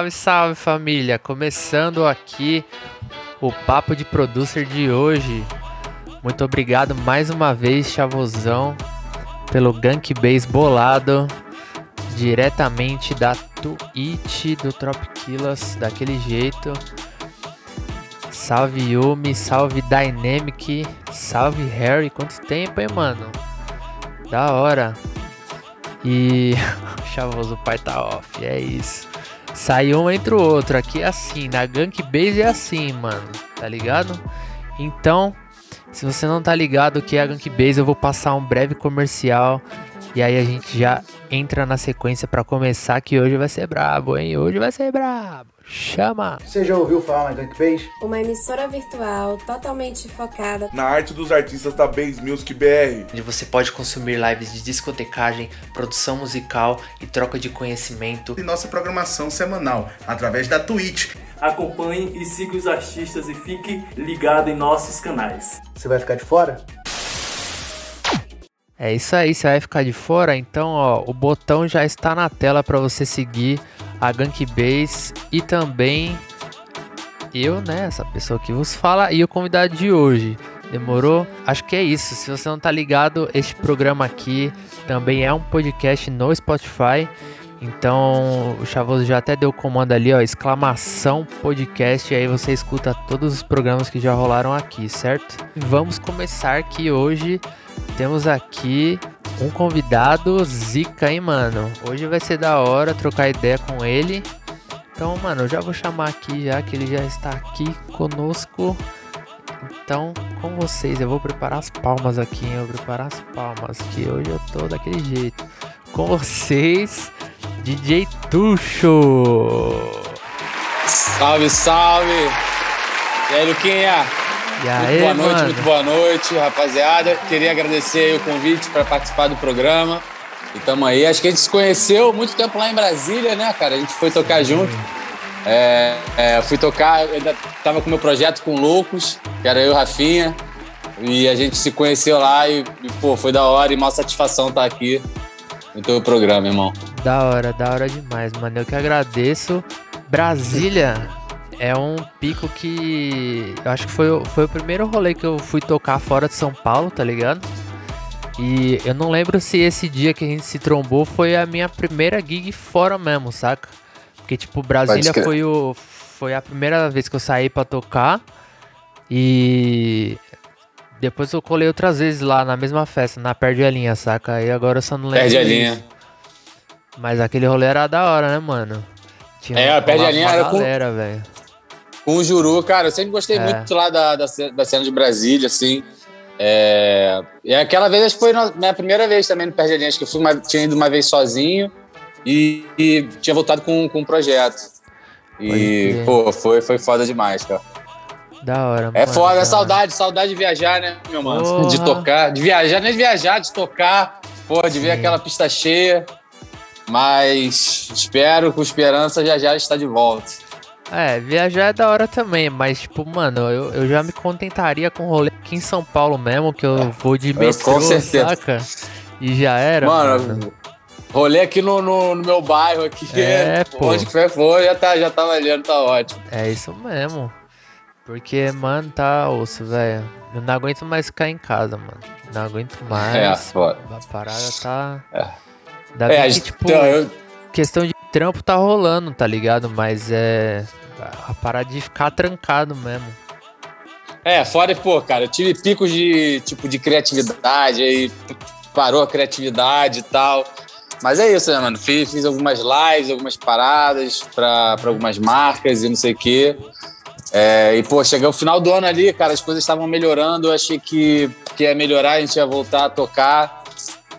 salve, salve família! Começando aqui o papo de producer de hoje. Muito obrigado mais uma vez, Chavosão, pelo gank base bolado diretamente da Twitch do Tropiquilas, daquele jeito. Salve Yumi, salve Dynamic, salve Harry. Quanto tempo, hein, mano? Da hora. E chavoso, o pai tá off, é isso. Sai um entre o outro. Aqui é assim, na Gank Base é assim, mano. Tá ligado? Então, se você não tá ligado o que é a Gank Base, eu vou passar um breve comercial. E aí a gente já entra na sequência para começar que hoje vai ser brabo, hein? Hoje vai ser brabo. Chama! Você já ouviu falar na Gankbase? Uma emissora virtual totalmente focada na arte dos artistas da Base Music BR. Onde você pode consumir lives de discotecagem, produção musical e troca de conhecimento. E nossa programação semanal através da Twitch. Acompanhe e siga os artistas e fique ligado em nossos canais. Você vai ficar de fora? É isso aí, você vai ficar de fora, então ó, o botão já está na tela para você seguir a Gank Base e também eu, né, essa pessoa que vos fala e o convidado de hoje. Demorou? Acho que é isso. Se você não tá ligado, este programa aqui também é um podcast no Spotify. Então o Chavoso já até deu o comando ali, ó, exclamação podcast, e aí você escuta todos os programas que já rolaram aqui, certo? Vamos começar que hoje temos aqui um convidado zica, hein, mano? Hoje vai ser da hora trocar ideia com ele. Então, mano, eu já vou chamar aqui já que ele já está aqui conosco. Então, com vocês, eu vou preparar as palmas aqui, hein? Eu vou preparar as palmas, que hoje eu tô daquele jeito. Com vocês, DJ Tuxo. Salve, salve! E aí, Luquinha? Aí, boa noite, mano? muito boa noite, rapaziada. Queria agradecer o convite para participar do programa. E tamo aí. Acho que a gente se conheceu muito tempo lá em Brasília, né, cara? A gente foi tocar junto. É, é, fui tocar, eu ainda tava com meu projeto com Loucos, que era eu e Rafinha. E a gente se conheceu lá e, e, pô, foi da hora e uma satisfação estar aqui no teu programa, irmão. Da hora, da hora demais, mano. Eu que agradeço. Brasília é um pico que. Eu acho que foi, o- foi o primeiro rolê que eu fui tocar fora de São Paulo, tá ligado? E eu não lembro se esse dia que a gente se trombou foi a minha primeira gig fora mesmo, saca? Porque, tipo, Brasília foi, o, foi a primeira vez que eu saí pra tocar. E. Depois eu colei outras vezes lá na mesma festa, na Perde a Linha, saca? Aí agora eu só não lembro. Perde a linha. Mas aquele rolê era da hora, né, mano? Tinha É, Perde a Linha era com- galera, velho. Com o Juru, cara, eu sempre gostei É. muito lá da, da, da cena de Brasília, assim. É, e aquela vez acho que foi a minha primeira vez também no Perde. Acho que eu fui uma- tinha ido uma vez sozinho e, e tinha voltado com, com um projeto. E, pô, foi, foi foda demais, cara. Da hora, É mano, foda, da é saudade, saudade de viajar, né, meu mano? Porra. De tocar, de viajar, nem de viajar, de tocar, pô, de ver Sim. aquela pista cheia. Mas espero, com esperança, já já está de volta. É, viajar é da hora também, mas, tipo, mano, eu, eu já me contentaria com rolê aqui em São Paulo mesmo, que eu vou de metrô, com certeza. saca? E já era, Mano, mano. rolê aqui no, no, no meu bairro aqui. É, pô. Onde que foi, foi, já tá, já tá valendo, tá ótimo. É isso mesmo. Porque, mano, tá osso, velho. Eu não aguento mais ficar em casa, mano. Não aguento É, mais. foda. a parada tá. É. Ainda É, que, tipo, então, eu- questão de trampo tá rolando, tá ligado? Mas é. A parada de ficar trancado mesmo. é, fora, pô, cara, eu tive picos de, tipo, de criatividade, aí parou a criatividade e tal. Mas é isso, né, mano? Fiz, fiz algumas lives, algumas paradas pra algumas marcas e não sei o quê. É, e, pô, chegou o final do ano ali, cara, as coisas estavam melhorando, eu achei que, que ia melhorar, a gente ia voltar a tocar.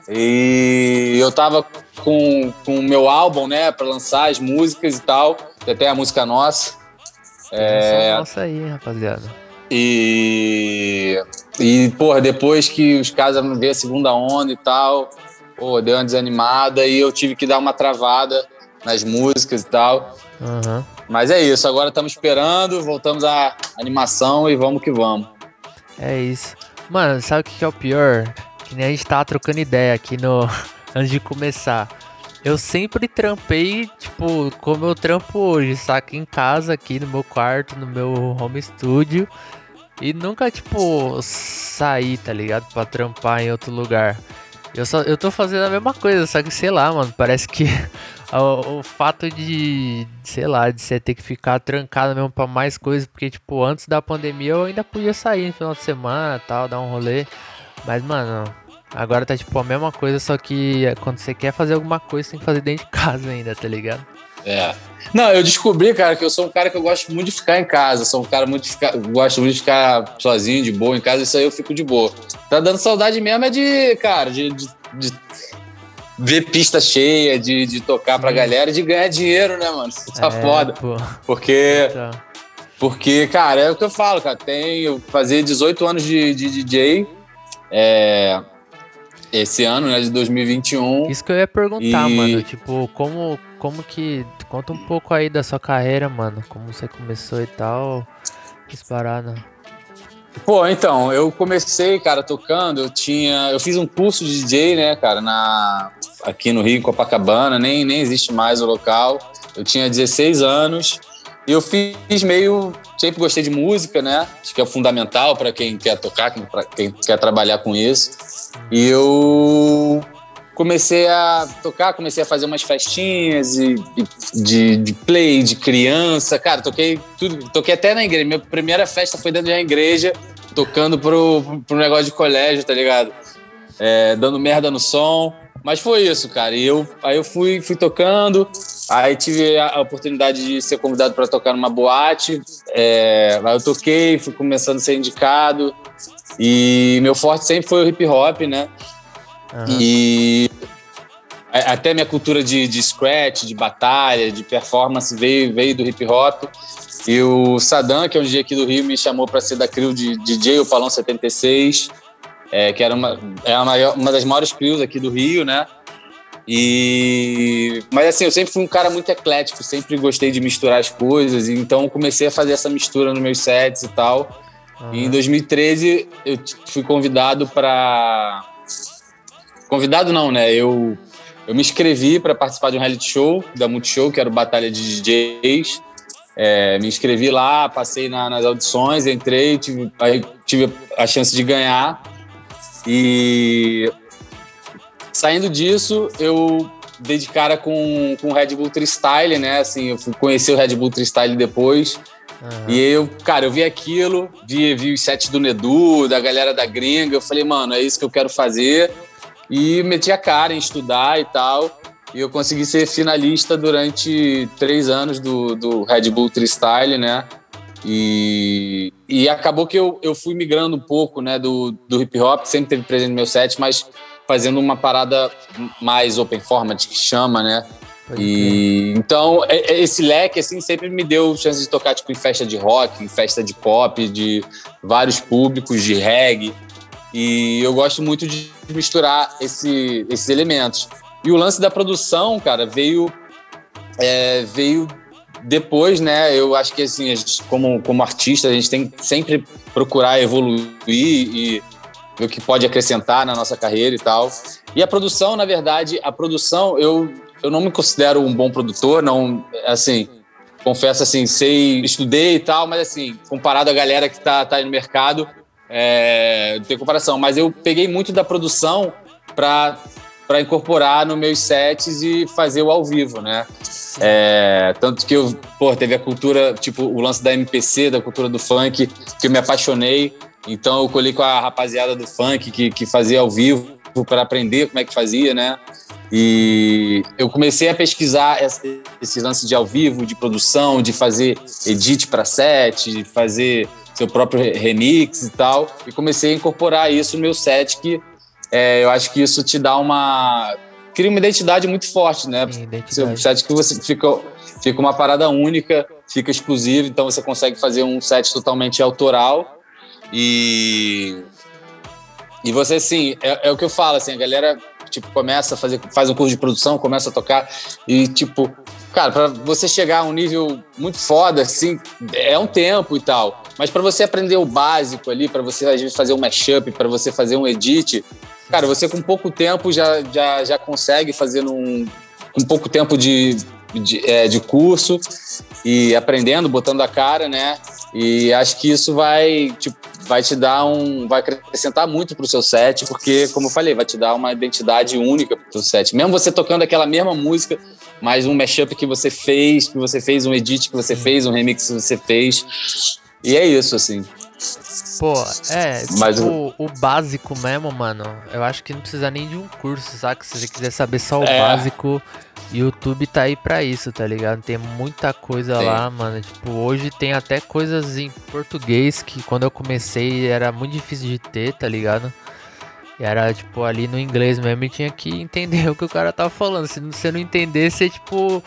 E eu tava com o meu álbum, né, pra lançar as músicas e tal, até a música nossa. É... Nossa aí, rapaziada. E, e porra, depois que os caras ver a segunda onda e tal, pô, deu uma desanimada e eu tive que dar uma travada nas músicas e tal. Aham. Mas é isso, agora estamos esperando, voltamos à animação e vamos que vamos. É isso. Mano, sabe o que que é o pior? Que nem a gente tava trocando ideia aqui no. Antes de começar. eu sempre trampei, tipo, como eu trampo hoje, saca? Em casa, aqui no meu quarto, no meu home studio. E nunca, tipo, sair, tá ligado? Pra trampar em outro lugar. Eu, só, eu tô fazendo a mesma coisa, só que sei lá, mano. Parece que o, o, fato de, sei lá, de você ter que ficar trancado mesmo pra mais coisas. Porque, tipo, antes da pandemia eu ainda podia sair no final de semana tal, dar um rolê. Mas, mano, agora tá tipo a mesma coisa, só que quando você quer fazer alguma coisa, você tem que fazer dentro de casa ainda, tá ligado? É. Não, eu descobri, cara, que eu sou um cara que eu gosto muito de ficar em casa. Sou um cara muito de ficar, gosto muito de ficar sozinho, de boa em casa. Isso aí eu fico de boa. Tá dando saudade mesmo é de, cara, de, de, de ver pista cheia, de, de tocar pra galera e de ganhar dinheiro, né, mano? Isso tá é, foda. Pô. Porque. Então. Porque, cara, é o que eu falo, cara. Eu fazer 18 anos de, de DJ. É, esse ano, né, de 2021. Isso que eu ia perguntar, e... mano. Tipo, como, como que. Conta um pouco aí da sua carreira, mano. Como você começou e tal. Disparada. Pô, então, eu comecei, cara, tocando. Eu tinha. Eu fiz um curso de DJ, né, cara, na, aqui no Rio, em Copacabana. Nem, nem existe mais o local. Eu tinha 16 anos. Eu fiz meio. Sempre gostei de música, né? Acho que é fundamental para quem quer tocar, para quem quer trabalhar com isso. E eu comecei a tocar, comecei a fazer umas festinhas e, e, de, de play, de criança. Cara, toquei tudo, toquei até na igreja. Minha primeira festa foi dentro da igreja, tocando pro, pro negócio de colégio, tá ligado? É, dando merda no som. Mas foi isso, cara. E eu, aí eu fui, fui tocando, aí tive a oportunidade de ser convidado para tocar numa boate. É, aí eu toquei, fui começando a ser indicado. E meu forte sempre foi o hip hop, né? Uhum. E até minha cultura de, de scratch, de batalha, de performance veio, veio do hip hop. E o Sadam, que é um dia aqui do Rio, me chamou para ser da crew de DJ, o Palão 76, é, que era uma, é uma, uma das maiores crews aqui do Rio, né? E mas assim, eu sempre fui um cara muito eclético, sempre gostei de misturar as coisas, então comecei a fazer essa mistura nos meus sets e tal. Uhum. E em 2013 eu fui convidado para convidado não, né? Eu eu me inscrevi para participar de um reality show da Multishow, que era o Batalha de DJs. É, me inscrevi lá, passei na, nas audições, entrei, tive, aí tive a chance de ganhar. E saindo disso, eu dei de cara com, com o Red Bull Freestyle, né? Assim, eu fui conhecer o Red Bull Freestyle depois. Uhum. E eu, cara, eu vi aquilo, vi, vi os sets do Nedu, da galera da gringa. Eu falei, mano, é isso que eu quero fazer. E meti a cara em estudar e tal. E eu consegui ser finalista durante três anos do, do Red Bull Freestyle, né? E, e acabou que eu, eu fui migrando um pouco né, do, do hip hop, sempre teve presente no meu set, mas fazendo uma parada mais open format, que chama, né? E então é, é, esse leque assim sempre me deu chance de tocar tipo em festa de rock, em festa de pop, de vários públicos, de reggae. E eu gosto muito de misturar esse, esses elementos. E o lance da produção, cara, veio é, veio depois, né? Eu acho que assim, gente, como como artista, a gente tem que sempre procurar evoluir e ver o que pode acrescentar na nossa carreira e tal. E a produção, na verdade, a produção, eu, eu não me considero um bom produtor, não, assim, confesso assim, sei, estudei e tal, mas assim, comparado à galera que tá, tá aí no mercado, é, não tem comparação. Mas eu peguei muito da produção para para incorporar nos meus sets e fazer o ao vivo, né? É, tanto que eu, pô, teve a cultura, tipo, o lance da MPC, da cultura do funk, que eu me apaixonei. Então eu colhi com a rapaziada do funk que, que fazia ao vivo para aprender como é que fazia, né? E eu comecei a pesquisar esse lance de ao vivo, de produção, de fazer edit para set, de fazer seu próprio remix e tal. E comecei a incorporar isso no meu set, que é, eu acho que isso te dá uma. cria uma identidade muito forte, né? Seu set que você fica, fica uma parada única, fica exclusivo, então você consegue fazer um set totalmente autoral e. E você, assim, é, é o que eu falo, assim, a galera, tipo, começa a fazer, faz um curso de produção, começa a tocar e, tipo, cara, para você chegar a um nível muito foda, assim, é um tempo e tal. Mas para você aprender o básico ali, para você às vezes fazer um mashup, para você fazer um edit, cara, você com pouco tempo já, já, já consegue fazer num, com pouco tempo de, de, é, de curso e aprendendo, botando a cara, né? E acho que isso vai, tipo, vai te dar um. vai acrescentar muito pro seu set, porque, como eu falei, vai te dar uma identidade única pro set. Mesmo você tocando aquela mesma música, mas um mashup que você fez, que você fez, um edit que você fez, um remix que você fez. E é isso, assim. Pô, é, Mas tipo, o básico mesmo, mano. Eu acho que não precisa nem de um curso, saca? Se você quiser saber só o É. básico, YouTube tá aí pra isso, tá ligado? Tem muita coisa Tem. lá, mano. Tipo, hoje tem até coisas em português que quando eu comecei era muito difícil de ter, tá ligado? Era, tipo, ali no inglês mesmo e tinha que entender o que o cara tava falando. Se você não entender, você, tipo,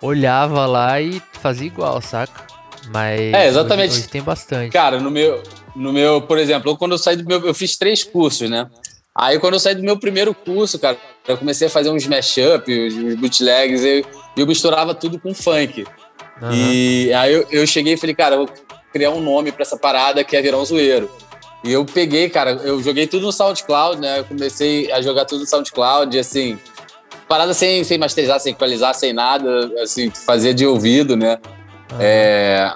olhava lá e fazia igual, saca? Mas É, exatamente. Hoje, hoje tem bastante. Cara, no meu, no meu, por exemplo, eu, quando eu saí do meu, eu fiz três cursos, né? Aí quando eu saí do meu primeiro curso, cara, eu comecei a fazer uns mashup, os, os bootlegs, e eu misturava tudo com funk. Aham. E aí eu, eu cheguei e falei, cara, eu vou criar um nome pra essa parada que é virar um zoeiro. E eu peguei, cara, eu joguei tudo no SoundCloud, né? Eu comecei a jogar tudo no SoundCloud, assim, parada sem, sem masterizar, sem equalizar, sem nada, assim, fazer de ouvido, né? É,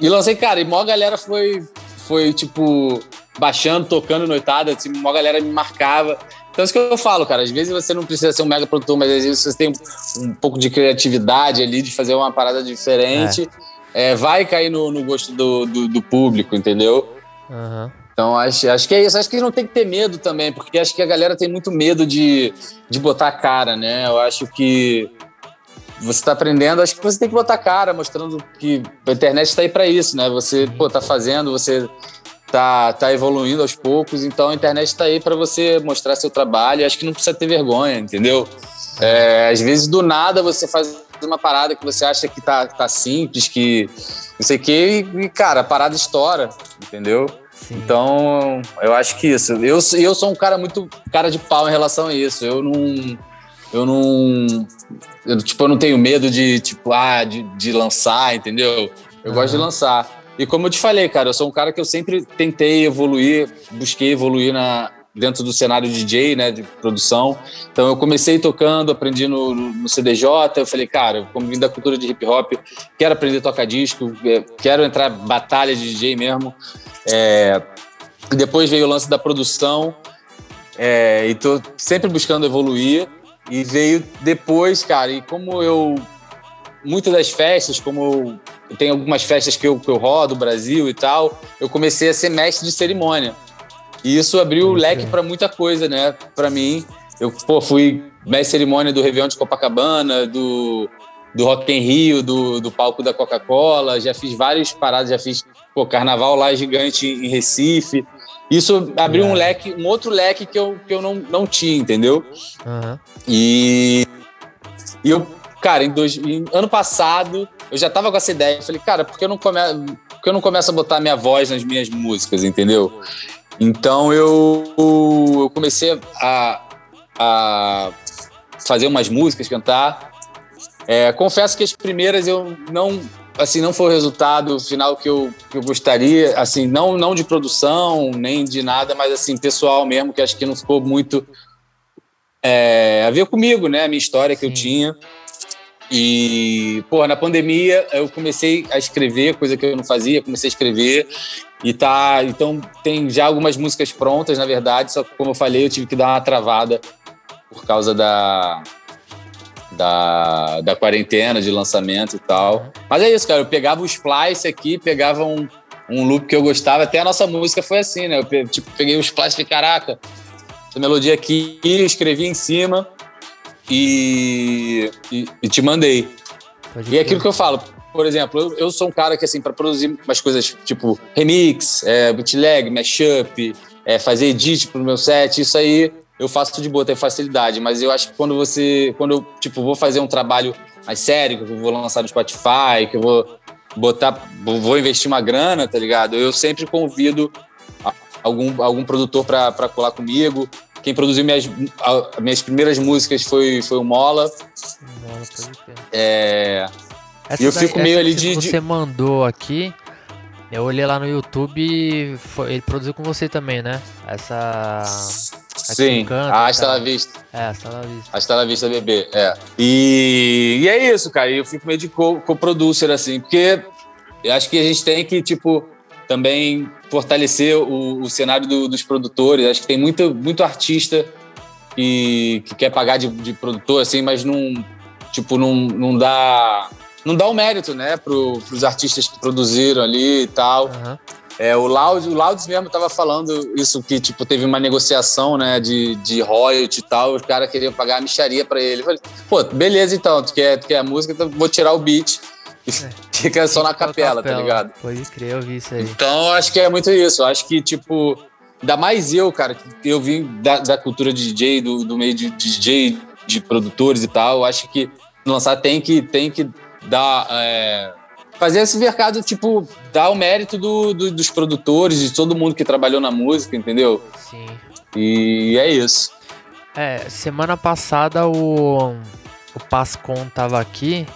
e lancei, cara, e maior galera foi, foi tipo, baixando, tocando noitada, assim, maior galera me marcava. Então, isso que eu falo, cara, às vezes você não precisa ser um mega produtor, mas às vezes você tem um pouco de criatividade ali, de fazer uma parada diferente, é, vai cair no, no gosto do, do, do público, entendeu? Aham. Então, acho, acho que é isso. Acho que não tem que ter medo também, porque acho que a galera tem muito medo de, de botar a cara, né? Eu acho que você tá aprendendo, acho que você tem que botar cara, mostrando que a internet está aí para isso, né? Você, pô, tá fazendo, você tá, tá evoluindo aos poucos, então a internet está aí para você mostrar seu trabalho. Acho que não precisa ter vergonha, entendeu? É, às vezes, do nada, você faz uma parada que você acha que tá, tá simples, que não sei o quê, e, cara, a parada estoura, entendeu? Sim. Então, eu acho que isso. Eu, eu sou um cara muito cara de pau em relação a isso. Eu não. Eu não. Eu, tipo, eu não tenho medo de, tipo, ah, de, de lançar, entendeu? Eu gosto de lançar. E como eu te falei, cara, eu sou um cara que eu sempre tentei evoluir, busquei evoluir na, dentro do cenário DJ, né, de produção. Então eu comecei tocando, aprendi no, no- CDJ, eu falei, cara, como vim da cultura de hip hop, quero aprender a tocar disco, eh, quero entrar em batalha de DJ mesmo. É, depois veio o lance da produção, é, e tô sempre buscando evoluir. E veio depois, cara, e como eu. Muitas das festas, como eu, tenho algumas festas que eu, que eu rodo, Brasil e tal, eu comecei a ser mestre de cerimônia. E isso abriu o leque para muita coisa, né, para mim. Eu, pô, fui mestre de cerimônia do Réveillon de Copacabana, do, do Rock in Rio, do, do palco da Coca-Cola, já fiz várias paradas, já fiz pô, carnaval lá gigante em Recife. Isso abriu um Irado. leque, um outro leque que eu, que eu não, não tinha, entendeu? Aham. E, e eu, cara, em, dois, em ano passado, eu já tava com essa ideia. Eu falei, cara, por que eu não, come, por eu não começo a botar minha voz nas minhas músicas, entendeu? Então eu, eu comecei a, a fazer umas músicas, cantar. É, confesso que as primeiras eu não, assim, não foi o resultado final que eu, que eu gostaria, assim, não, não de produção, nem de nada, mas assim, pessoal mesmo, que acho que não ficou muito é, a ver comigo, né? A minha história que eu Sim. tinha. E, pô, na pandemia eu comecei a escrever, coisa que eu não fazia, comecei a escrever. E tá. Então tem já algumas músicas prontas, na verdade, só que, como eu falei, eu tive que dar uma travada por causa da. Da, da quarentena, de lançamento e tal. Mas é isso, cara. Eu pegava o Splice aqui, pegava um, um loop que eu gostava. Até a nossa música foi assim, né? Eu pe- tipo, peguei o Splice e falei, caraca, essa melodia aqui, escrevi em cima e, e, e te mandei. Pode E é aquilo que eu falo, por exemplo, eu, eu sou um cara que, assim, para produzir umas coisas tipo remix, é, bootleg, mashup, é, fazer edit pro meu set, isso aí eu faço de boa, tenho facilidade. Mas eu acho que quando você, quando eu, tipo, vou fazer um trabalho mais sério, que eu vou lançar no Spotify, que eu vou botar, vou investir uma grana, tá ligado? Eu sempre convido algum, algum produtor para colar comigo. Quem produziu minhas, minhas primeiras músicas foi, foi o Mola. Mola, pode. É, Essa E eu daí- fico meio ali de- de- Você mandou aqui. Eu olhei lá no YouTube e foi- ele produziu com você também, né? Essa. Sim, canta a e Hasta tal. la Vista. É, hasta la vista. Hasta la Vista Bebê, é. E, e é isso, cara. Eu fico meio de co- co-producer, assim, porque eu acho que a gente tem que, tipo, também fortalecer o, o cenário do- dos produtores. Acho que tem muito, muito artista que, que quer pagar de, de produtor, assim, mas não, tipo, não, não dá... Não dá o mérito, né, pro, pros artistas que produziram ali e tal. Aham. É, o Laudes, o mesmo tava falando isso, que tipo, teve uma negociação, né, de, de royalty e tal, os caras queriam pagar a micharia pra ele. Eu falei, pô, beleza então, tu quer, tu quer a música, então vou tirar o beat e fica só na Fica capela, tá ligado? Pode crer, eu vi isso aí. Então, acho que é muito isso. Acho que, tipo, ainda mais eu, cara, que eu vim da, da cultura de DJ, do, do meio de, DJ, de produtores e tal. Acho que lançar tem que, tem que dar. é, fazer esse mercado, tipo, dar o mérito do, do- dos produtores, de todo mundo que trabalhou na música, entendeu? Sim. E é isso. É, semana passada o, o Pascon tava aqui.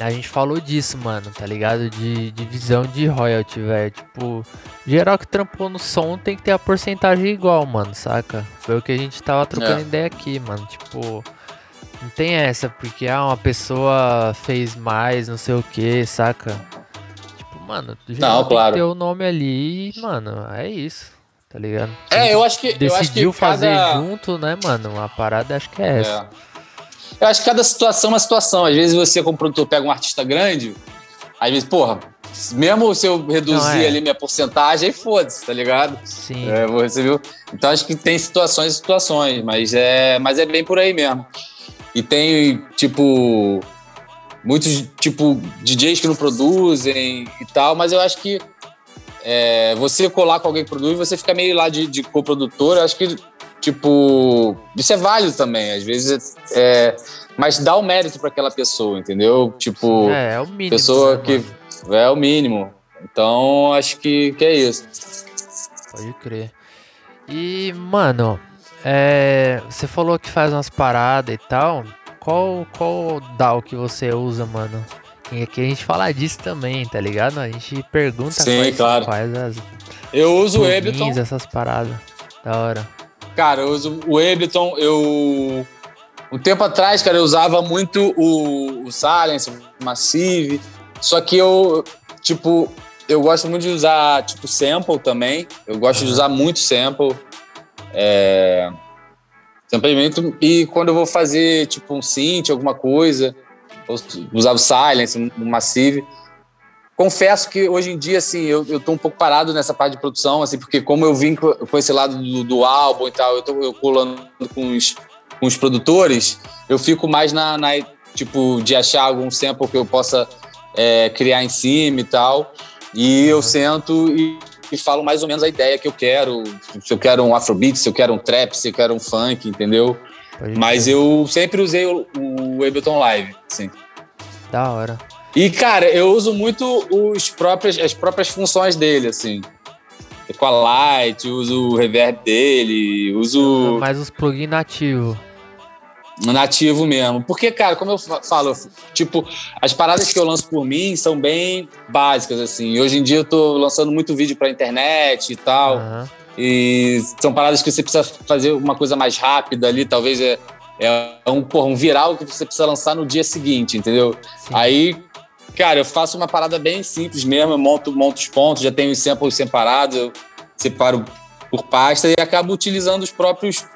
A gente falou disso, mano, tá ligado? De divisão de royalty, velho. Tipo, geral que trampou no som tem que ter a porcentagem igual, mano, saca? Foi o que a gente tava trocando É. ideia aqui, mano. Tipo, não tem essa, porque ah, uma pessoa fez mais, não sei o que, saca? Tipo, mano, geral tem claro. que ter o nome ali e, mano, é isso, tá ligado? É, eu acho que. eu acho decidiu que fazer cada... junto, né, mano? A parada acho que é essa. É. Eu acho que cada situação é uma situação. Às vezes você, como produtor, pega um artista grande, às vezes, porra, mesmo se eu reduzir Não, é. ali minha porcentagem, aí foda-se, tá ligado? Sim. É, vou receber. Então acho que tem situações e situações, mas é, mas é bem por aí mesmo. E tem, tipo, muitos, tipo, DJs que não produzem e tal, mas eu acho que é, você colar com alguém que produz, você fica meio lá de, de coprodutor, eu acho que, tipo, isso é válido também, às vezes, é, mas dá o mérito para aquela pessoa, entendeu? Tipo, É, é o mínimo. pessoa né, que mano? é o mínimo. Então, acho que, que é isso. Pode crer. E, mano, é, você falou que faz umas paradas e tal. Qual, qual DAO que você usa, mano? E aqui a gente fala disso também, tá ligado? A gente pergunta Sim, quais, claro. quais as Eu uso o Ableton. essas paradas. Da hora. Cara, eu uso o Ableton, eu. Um tempo atrás, cara, eu usava muito o, o Silence, o Massive. Só que eu, tipo, eu gosto muito de usar, tipo, sample também. Eu gosto de usar muito sample. É. Sampleamento. E quando eu vou fazer, tipo, um synth, alguma coisa, usava o Silence, o Massive. Confesso que hoje em dia, assim, eu, eu tô um pouco parado nessa parte de produção, assim, porque como eu vim com, com esse lado do, do álbum e tal, eu tô eu colando com os, com os produtores, eu fico mais na, na, tipo, de achar algum sample que eu possa é, criar em cima e tal. E eu sento e, e falo mais ou menos a ideia que eu quero. Se eu quero um afrobeat, se eu quero um trap, se eu quero um funk, entendeu? Pode Mas crer. eu sempre usei o, o Ableton Live, assim. Da hora. E, cara, eu uso muito os próprios, as próprias funções dele, assim. Com a Light, uso o reverb dele, uso Mais os plugins nativos. Nativo mesmo. Porque, cara, como eu fa- falo, tipo, as paradas que eu lanço por mim são bem básicas, assim. Hoje em dia eu tô lançando muito vídeo pra internet e tal. Aham. E são paradas que você precisa fazer uma coisa mais rápida ali, talvez é, é um, porra, um viral que você precisa lançar no dia seguinte, entendeu? Sim. Aí, cara, eu faço uma parada bem simples mesmo, eu monto, monto os pontos, já tenho os samples separados, eu separo por pasta e acabo utilizando os próprios,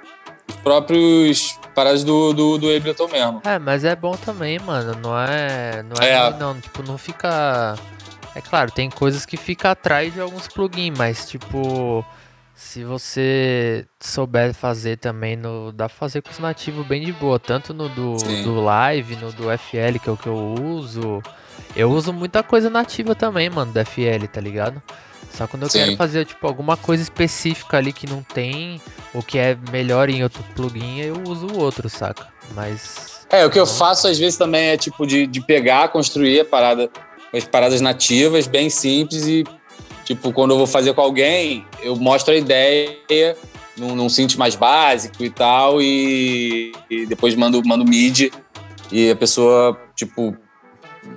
os próprios paradas do, do, do Ableton mesmo. É, mas é bom também, mano. Não é. Não é, É. não. Tipo, não fica. É claro, tem coisas que fica atrás de alguns plugins, mas tipo. Se você souber fazer também, no, dá pra fazer com os nativos bem de boa. Tanto no do, Sim. do Live, no do FL, que é o que eu uso. Eu uso muita coisa nativa também, mano, do FL, tá ligado? Só quando eu Sim. quero fazer, tipo, alguma coisa específica ali que não tem, ou que é melhor em outro plugin, eu uso o outro, saca? Mas. É, o que eu faço às vezes também é tipo de, de pegar, construir a parada, as paradas nativas, bem simples e tipo, quando eu vou fazer com alguém, eu mostro a ideia num, num synth mais básico e tal e, e depois mando, mando mid e a pessoa, tipo,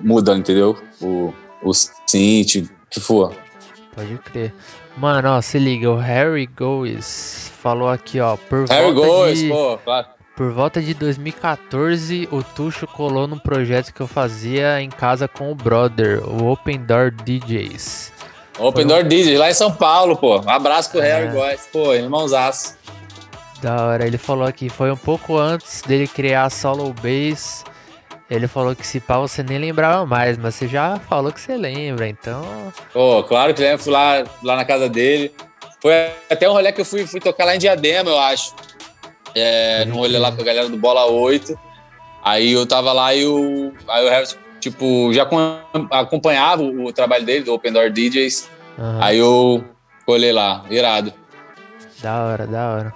muda, entendeu? O, o synth, o que for. Pode crer. Mano, ó, se liga, o Harry Goes falou aqui, ó, por Harry volta Goes, de... pô, claro. Por volta de 2014, o Tuxo colou num projeto que eu fazia em casa com o brother, o Open Door DJs. Open Foi um- Door DJ, lá em São Paulo, pô. Um abraço pro É. Harry Goes. Pô, irmãozaço. Da hora, ele falou aqui, foi um pouco antes dele criar a Solo Bass. Ele falou que se pá você nem lembrava mais, mas você já falou que você lembra, então. Pô, claro que lembro, fui lá, lá na casa dele. Foi até um rolê que eu fui, fui tocar lá em Diadema, eu acho. É, num rolê lá com a galera do Bola 8. Aí eu tava lá e o, aí o Harris, tipo, já com- acompanhava o, trabalho dele, do Open Door DJs. aham, Aí eu colei lá, irado. Da hora, da hora.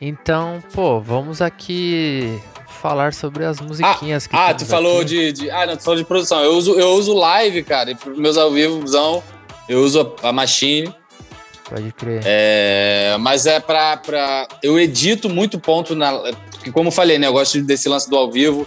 Então, pô, vamos aqui falar sobre as musiquinhas que Ah, temos tu falou aqui. de, de- Ah, não, tu falou de produção. Eu uso, eu uso live, cara. E meus ao vivozão, eu uso a, a Machine. Pode crer. É, mas é pra, pra. Eu edito muito ponto na. Porque, como eu falei, né? Eu gosto desse lance do ao vivo,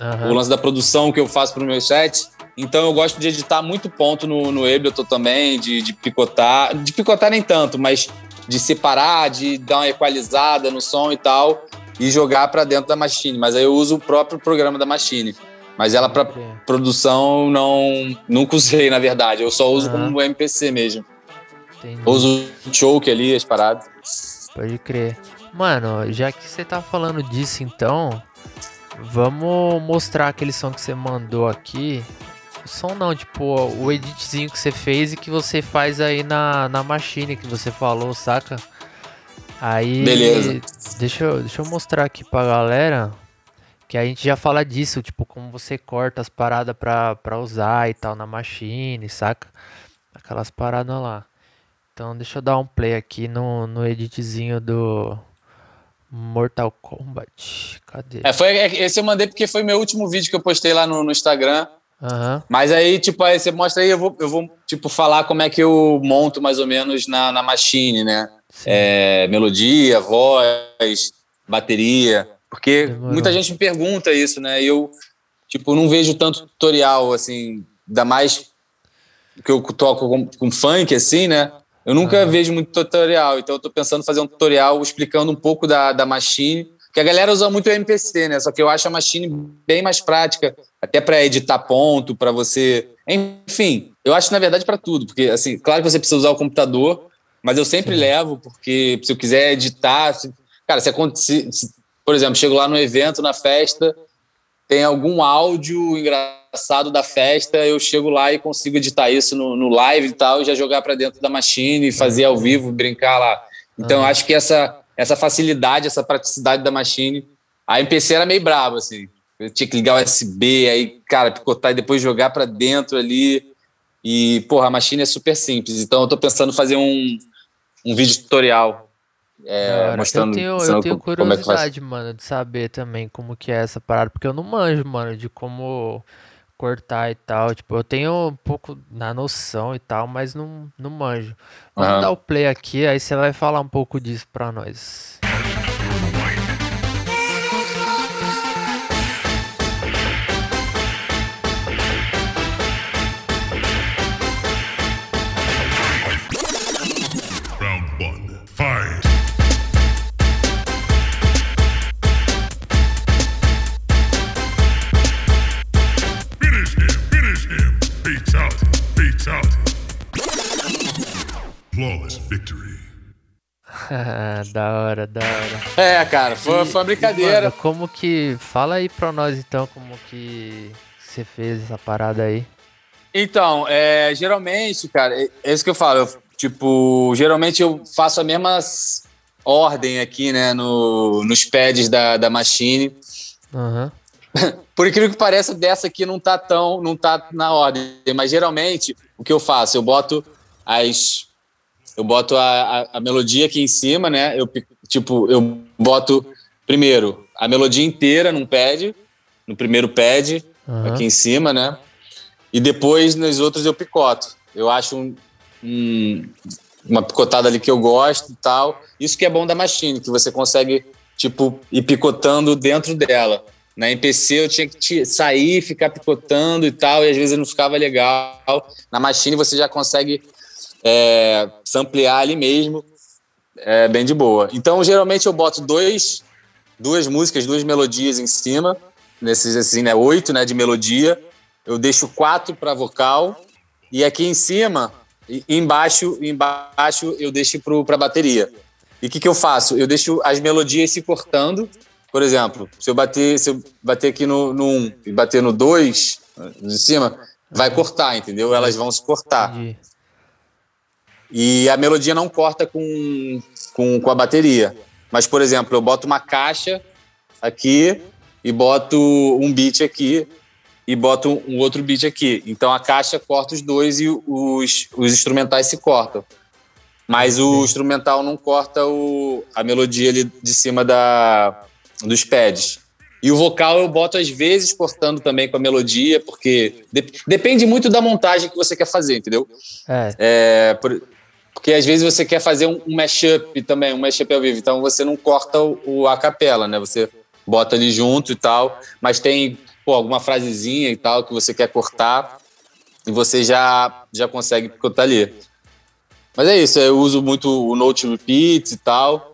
Aham, o lance da produção que eu faço pro meu set. Então eu gosto de editar muito ponto no, no Ableton também, de, de picotar. De picotar nem tanto, mas de separar, de dar uma equalizada no som e tal, e jogar pra dentro da Machine. Mas aí eu uso o próprio programa da Machine. Mas ela pra pode crer. produção não nunca usei, na verdade. Eu só uso como MPC mesmo. Entendi. Uso o choke ali, as paradas. Pode crer. Mano, já que você tá falando disso então, vamos mostrar aquele som que você mandou aqui. O som não, tipo, o editzinho que você fez e que você faz aí na, na machine que você falou, saca? Aí. Beleza. Deixa eu, deixa eu mostrar aqui pra galera. Que a gente já fala disso, tipo, como você corta as paradas pra, pra usar e tal na machine, saca? Aquelas paradas lá. Então deixa eu dar um play aqui no, no editzinho do Mortal Kombat. Cadê? É, foi, é, esse eu mandei porque foi meu último vídeo que eu postei lá no, no Instagram. Aham, Mas aí, tipo, aí você mostra aí, eu vou, eu vou, tipo, falar como é que eu monto mais ou menos na, na machine, né? É, melodia, voz, bateria. Porque Demorou. muita gente me pergunta isso, né? E eu, tipo, não vejo tanto tutorial, assim, ainda mais que eu toco com, com funk, assim, né? Eu nunca Aham. vejo muito tutorial, então eu tô pensando em fazer um tutorial explicando um pouco da, da machine, que a galera usa muito o MPC, né? Só que eu acho a machine bem mais prática, até para editar ponto, para você, enfim, eu acho na verdade para tudo, porque assim, claro que você precisa usar o computador, mas eu sempre Sim. levo, porque se eu quiser editar, se- cara, se acontecer, se- por exemplo, chego lá no evento, na festa, tem algum áudio engraçado da festa, eu chego lá e consigo editar isso no, no live e tal, e já jogar para dentro da machine, fazer ao vivo, brincar lá. Então, eu Aham. acho que essa, essa facilidade, essa praticidade da machine, a MPC era meio brabo, assim. Eu tinha que ligar o USB, aí, cara, picotar e depois jogar para dentro ali. E, porra, a machine é super simples. Então, eu tô pensando em fazer um, um vídeo tutorial. é, Da hora. mostrando, eu tenho, eu tenho como é curiosidade, mano, de saber também como que é essa parada, porque eu não manjo, mano, de como cortar e tal. Tipo, eu tenho um pouco na noção e tal, mas não, não manjo. Vamos Aham. dar o play aqui, aí você vai falar um pouco disso pra nós. Flawless victory. da hora, da hora. É, cara, foi, E- foi uma brincadeira. mano, como que. Fala aí pra nós então, como que você fez essa parada aí. Então, é, geralmente, cara, é é isso que eu falo. eu, tipo, geralmente eu faço a mesma ordem aqui, né, no, nos pads da, da machine. Aham. Por incrível que pareça, dessa aqui não tá tão, não tá na ordem. Mas geralmente, o que eu faço? Eu boto as. Eu boto a, a, a melodia aqui em cima, né? Eu, tipo, eu boto primeiro a melodia inteira num pad, no primeiro pad, aham. aqui em cima, né? E depois nos outros eu picoto. Eu acho um- um- uma picotada ali que eu gosto e tal. Isso que é bom da machine, que você consegue, tipo, ir picotando dentro dela. Na MPC eu tinha que sair, ficar picotando e tal, e às vezes não ficava legal. Na machine você já consegue é, samplear ali mesmo. É bem de boa. Então, geralmente eu boto dois, duas músicas, duas melodias em cima, nesses assim, né, oito, né, de melodia. Eu deixo quatro para vocal e aqui em cima, embaixo, embaixo eu deixo para bateria. E o que, que eu faço? Eu deixo as melodias se cortando. Por exemplo, se eu bater, se eu bater aqui no, no 1 e bater no 2, de cima, vai cortar, entendeu? Elas vão se cortar. E a melodia não corta com, com, com a bateria. Mas, por exemplo, eu boto uma caixa aqui e boto um beat aqui e boto um outro beat aqui. Então a caixa corta os dois e os, os instrumentais se cortam. Mas o instrumental não corta o, a melodia ali de cima da, dos pads. E o vocal eu boto às vezes cortando também com a melodia, porque de- depende muito da montagem que você quer fazer, entendeu? É, É, por- porque às vezes você quer fazer um, um mashup também, um mashup ao vivo. Então você não corta o, o a capela, né? Você bota ali junto e tal. Mas tem pô, alguma frasezinha e tal que você quer cortar e você já, já consegue cortar ali. Mas é isso, eu uso muito o Note Repeats e tal.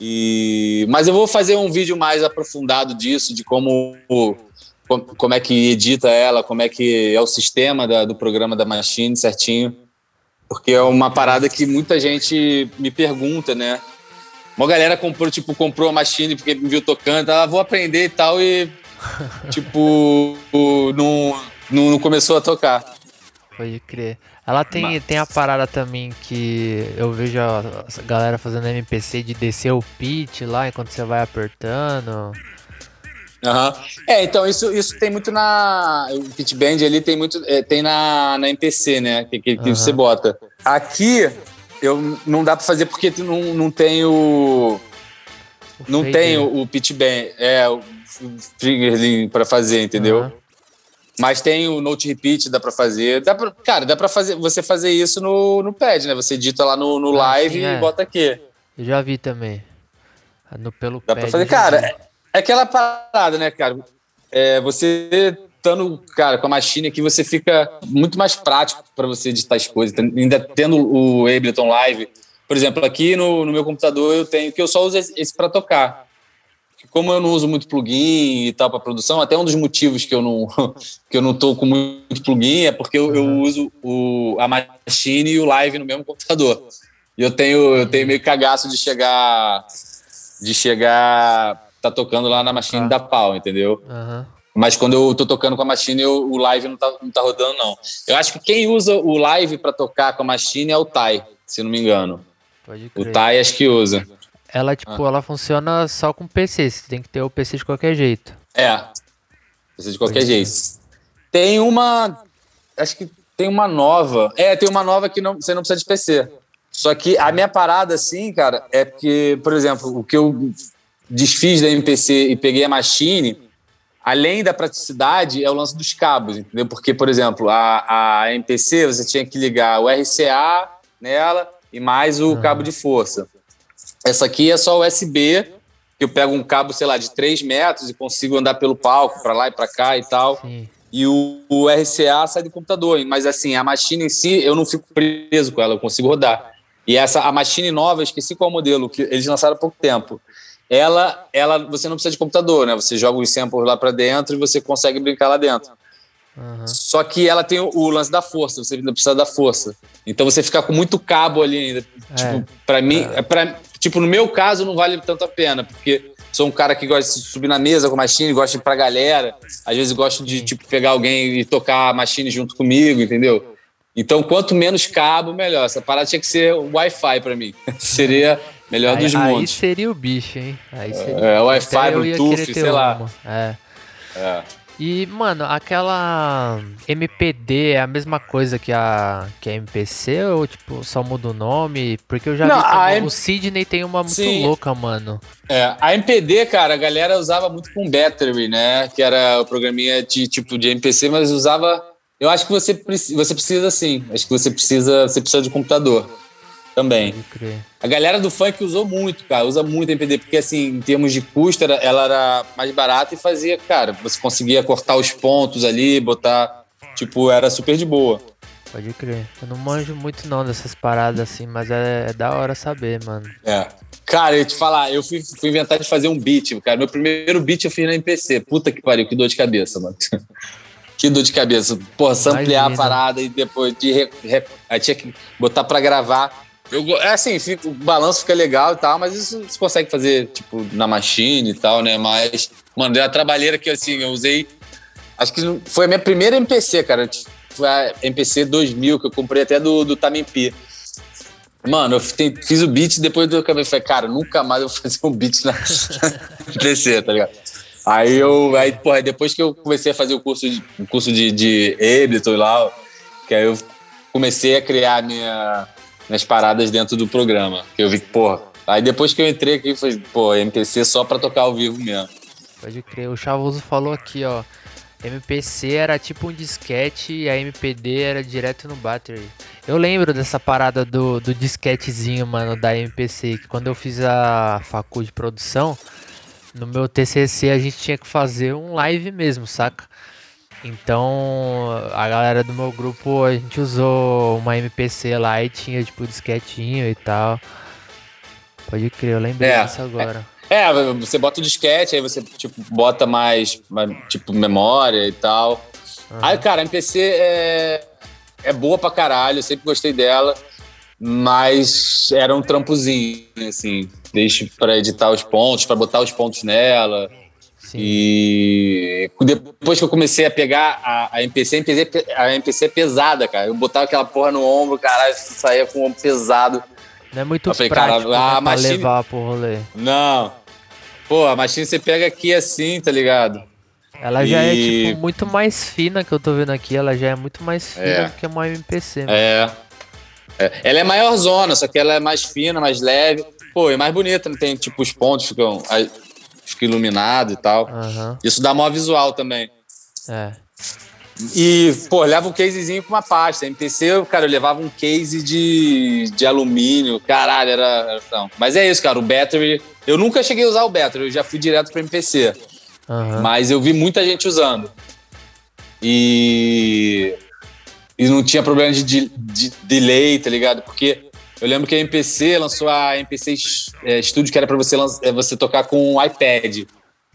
E... Mas eu vou fazer um vídeo mais aprofundado disso, de como, como, como é que edita ela, como é que é o sistema da- do programa da Machine certinho. Porque é uma parada que muita gente me pergunta, né? Uma galera comprou, tipo, comprou a Machine porque me viu tocando, ah, vou aprender e tal, e tipo, não, não, não começou a tocar. pode crer. Ela tem, tem a parada também que eu vejo a a galera fazendo MPC de descer o pitch lá enquanto você vai apertando. Aham. É, então isso, isso tem muito na. O Pit Band ali tem muito. é, tem na, na MPC, né? Que, que, que você bota. Aqui, eu não dá pra fazer porque tu não, não tem o. o Não fader. tem o, o Pitch Band. É, o Fingerling pra fazer, entendeu? Aham. Mas tem o Note Repeat, dá pra fazer. Dá pra, cara, dá pra fazer, você fazer isso no, no pad, né? Você edita lá no, no Ah, live sim, é. e bota aqui. Eu já vi também. No, pelo Dá pad, pra fazer. Cara, vi. É, aquela parada, né, cara? É, você estando, cara, com a machine aqui, você fica muito mais prático pra você editar as coisas. Ainda tendo o Ableton Live. Por exemplo, aqui no, no meu computador eu tenho que eu só uso esse, pra tocar. Como eu não uso muito plugin e tal pra produção, até um dos motivos que eu não que eu não tô com muito plugin é porque eu, eu uso o, a machine e o live no mesmo computador. E eu tenho eu tenho meio cagaço de chegar de chegar tá tocando lá na machine Ah. da pau, entendeu? Aham. Mas quando eu tô tocando com a machine, eu- o live não tá, não tá rodando, não. Eu acho que quem usa o live pra tocar com a machine é o Tai, se não me engano. Pode O. Tai acho que usa. Ela, tipo, ela funciona só com PC. Você tem que ter o PC de qualquer jeito. É. Precisa de qualquer Pode jeito. Tem uma. Acho que tem uma nova. É, tem uma nova que não, você não precisa de PC. Só que a minha parada, assim, cara, é porque, por exemplo, o que eu desfiz da MPC e peguei a machine, além da praticidade, é o lance dos cabos, entendeu? Porque, por exemplo, a, a MPC você tinha que ligar o RCA nela e mais o cabo de força. Essa aqui é só USB, que eu pego um cabo, sei lá, de 3 metros e consigo andar pelo palco, para lá e para cá e tal. Sim. E o, o RCA sai do computador. Mas assim, a machine em si, eu não fico preso com ela, eu consigo rodar. E essa, a machine nova, eu esqueci qual modelo, que eles lançaram há pouco tempo. Ela, ela, você não precisa de computador, né? Você joga os samples lá para dentro e você consegue brincar lá dentro. Aham. Só que ela tem o, o lance da força, você ainda precisa da força. Então você fica com muito cabo ali ainda. Tipo, pra mim, é pra, tipo, no meu caso não vale tanto a pena, porque sou um cara que gosta de subir na mesa com a machine, gosta de ir pra galera. Às vezes gosto de, tipo, pegar alguém e tocar a machine junto comigo, entendeu? Então, quanto menos cabo, melhor. Essa parada tinha que ser o Wi-Fi pra mim. Seria melhor Aí, dos aí mundos. seria o bicho, hein? Aí seria. É, Wi-Fi, Até eu ia Bluetooth, sei lá. uma. É. É. E, mano, aquela MPD é a mesma coisa que a, que a MPC ou, tipo, só muda o nome? Porque eu já Não, vi M- o Sidney tem uma muito Sim. louca, mano. É, a MPD, cara, a galera usava muito com Battery, né? Que era o programinha de tipo de MPC, mas usava. Eu acho que você, você precisa sim. Acho que você precisa, você precisa de computador também. A galera do funk usou muito, cara, usa muito MPD, porque assim, em termos de custo, era- ela era mais barata e fazia, cara, você conseguia cortar os pontos ali, botar, tipo, era super de boa. Pode crer. Eu não manjo muito não dessas paradas assim, mas é, é da hora saber, mano. É. Cara, eu ia te falar, eu fui, fui inventar de fazer um beat, cara. Meu primeiro beat eu fiz na MPC. Puta que pariu, que dor de cabeça, mano. que dor de cabeça. Porra, samplear a parada e depois de. Re, re- aí tinha que botar pra gravar. Eu, é assim, fica- o balanço fica legal e tal, mas isso você consegue fazer, tipo, na machine e tal, né? Mas, mano, deu uma trabalheira que, assim, eu usei. Acho que foi a minha primeira MPC, cara. Foi a MPC 2000, que eu comprei até do, do Tamempi. Mano, eu fi- fiz o beat depois do cabelo. Falei, cara, nunca mais eu vou fazer um beat na MPC, tá ligado? Aí eu, aí, porra, depois que eu comecei a fazer o curso de, o curso de, de Ableton lá, que aí eu comecei a criar minha, minhas paradas dentro do programa. Que eu vi que, porra. Aí depois que eu entrei aqui, foi, pô, MPC só pra tocar ao vivo mesmo. Pode crer. O Chavoso falou aqui, ó. MPC era tipo um disquete e a MPD era direto no battery. Eu lembro dessa parada do, do disquetezinho, mano, da MPC. Que quando eu fiz a facul de produção, no meu TCC a gente tinha que fazer um live mesmo, saca? Então a galera do meu grupo a gente usou uma MPC lá e tinha tipo disquetinho e tal. Pode crer, eu lembrei É, disso agora. É, você bota o disquete, aí você tipo, bota mais, mais, tipo, memória e tal. Aí, cara, a MPC é, é boa pra caralho, eu sempre gostei dela, mas era um trampozinho, assim, deixa pra editar os pontos, pra botar os pontos nela. Sim. E depois que eu comecei a pegar a, a MPC, a MPC, a MPC é pesada, cara. Eu botava aquela porra no ombro, caralho, saía com o ombro pesado. Não é muito Eu falei, cara, prático né, a pra machine- levar pro rolê. Não. Pô, a machine você pega aqui assim, tá ligado? Ela já é E- tipo muito mais fina que eu tô vendo aqui, ela já é muito mais fina É. do que uma MPC. mano. É. É. Ela é maior zona, só que ela é mais fina, mais leve. Pô, é mais bonita, não tem tipo os pontos ficam, aí, fica iluminado e tal. Aham, Isso dá maior visual também. é. E, pô, leva um casezinho com uma pasta. MPC, cara, eu levava um case de, de alumínio. Caralho, era. Não. Mas é isso, cara. O battery. Eu nunca cheguei a usar o battery, eu já fui direto pra MPC. aham. Mas eu vi muita gente usando. E. E não tinha problema de, de- de delay, tá ligado? Porque eu lembro que a MPC lançou a MPC é, Studio, que era pra você, é, você tocar com o iPad.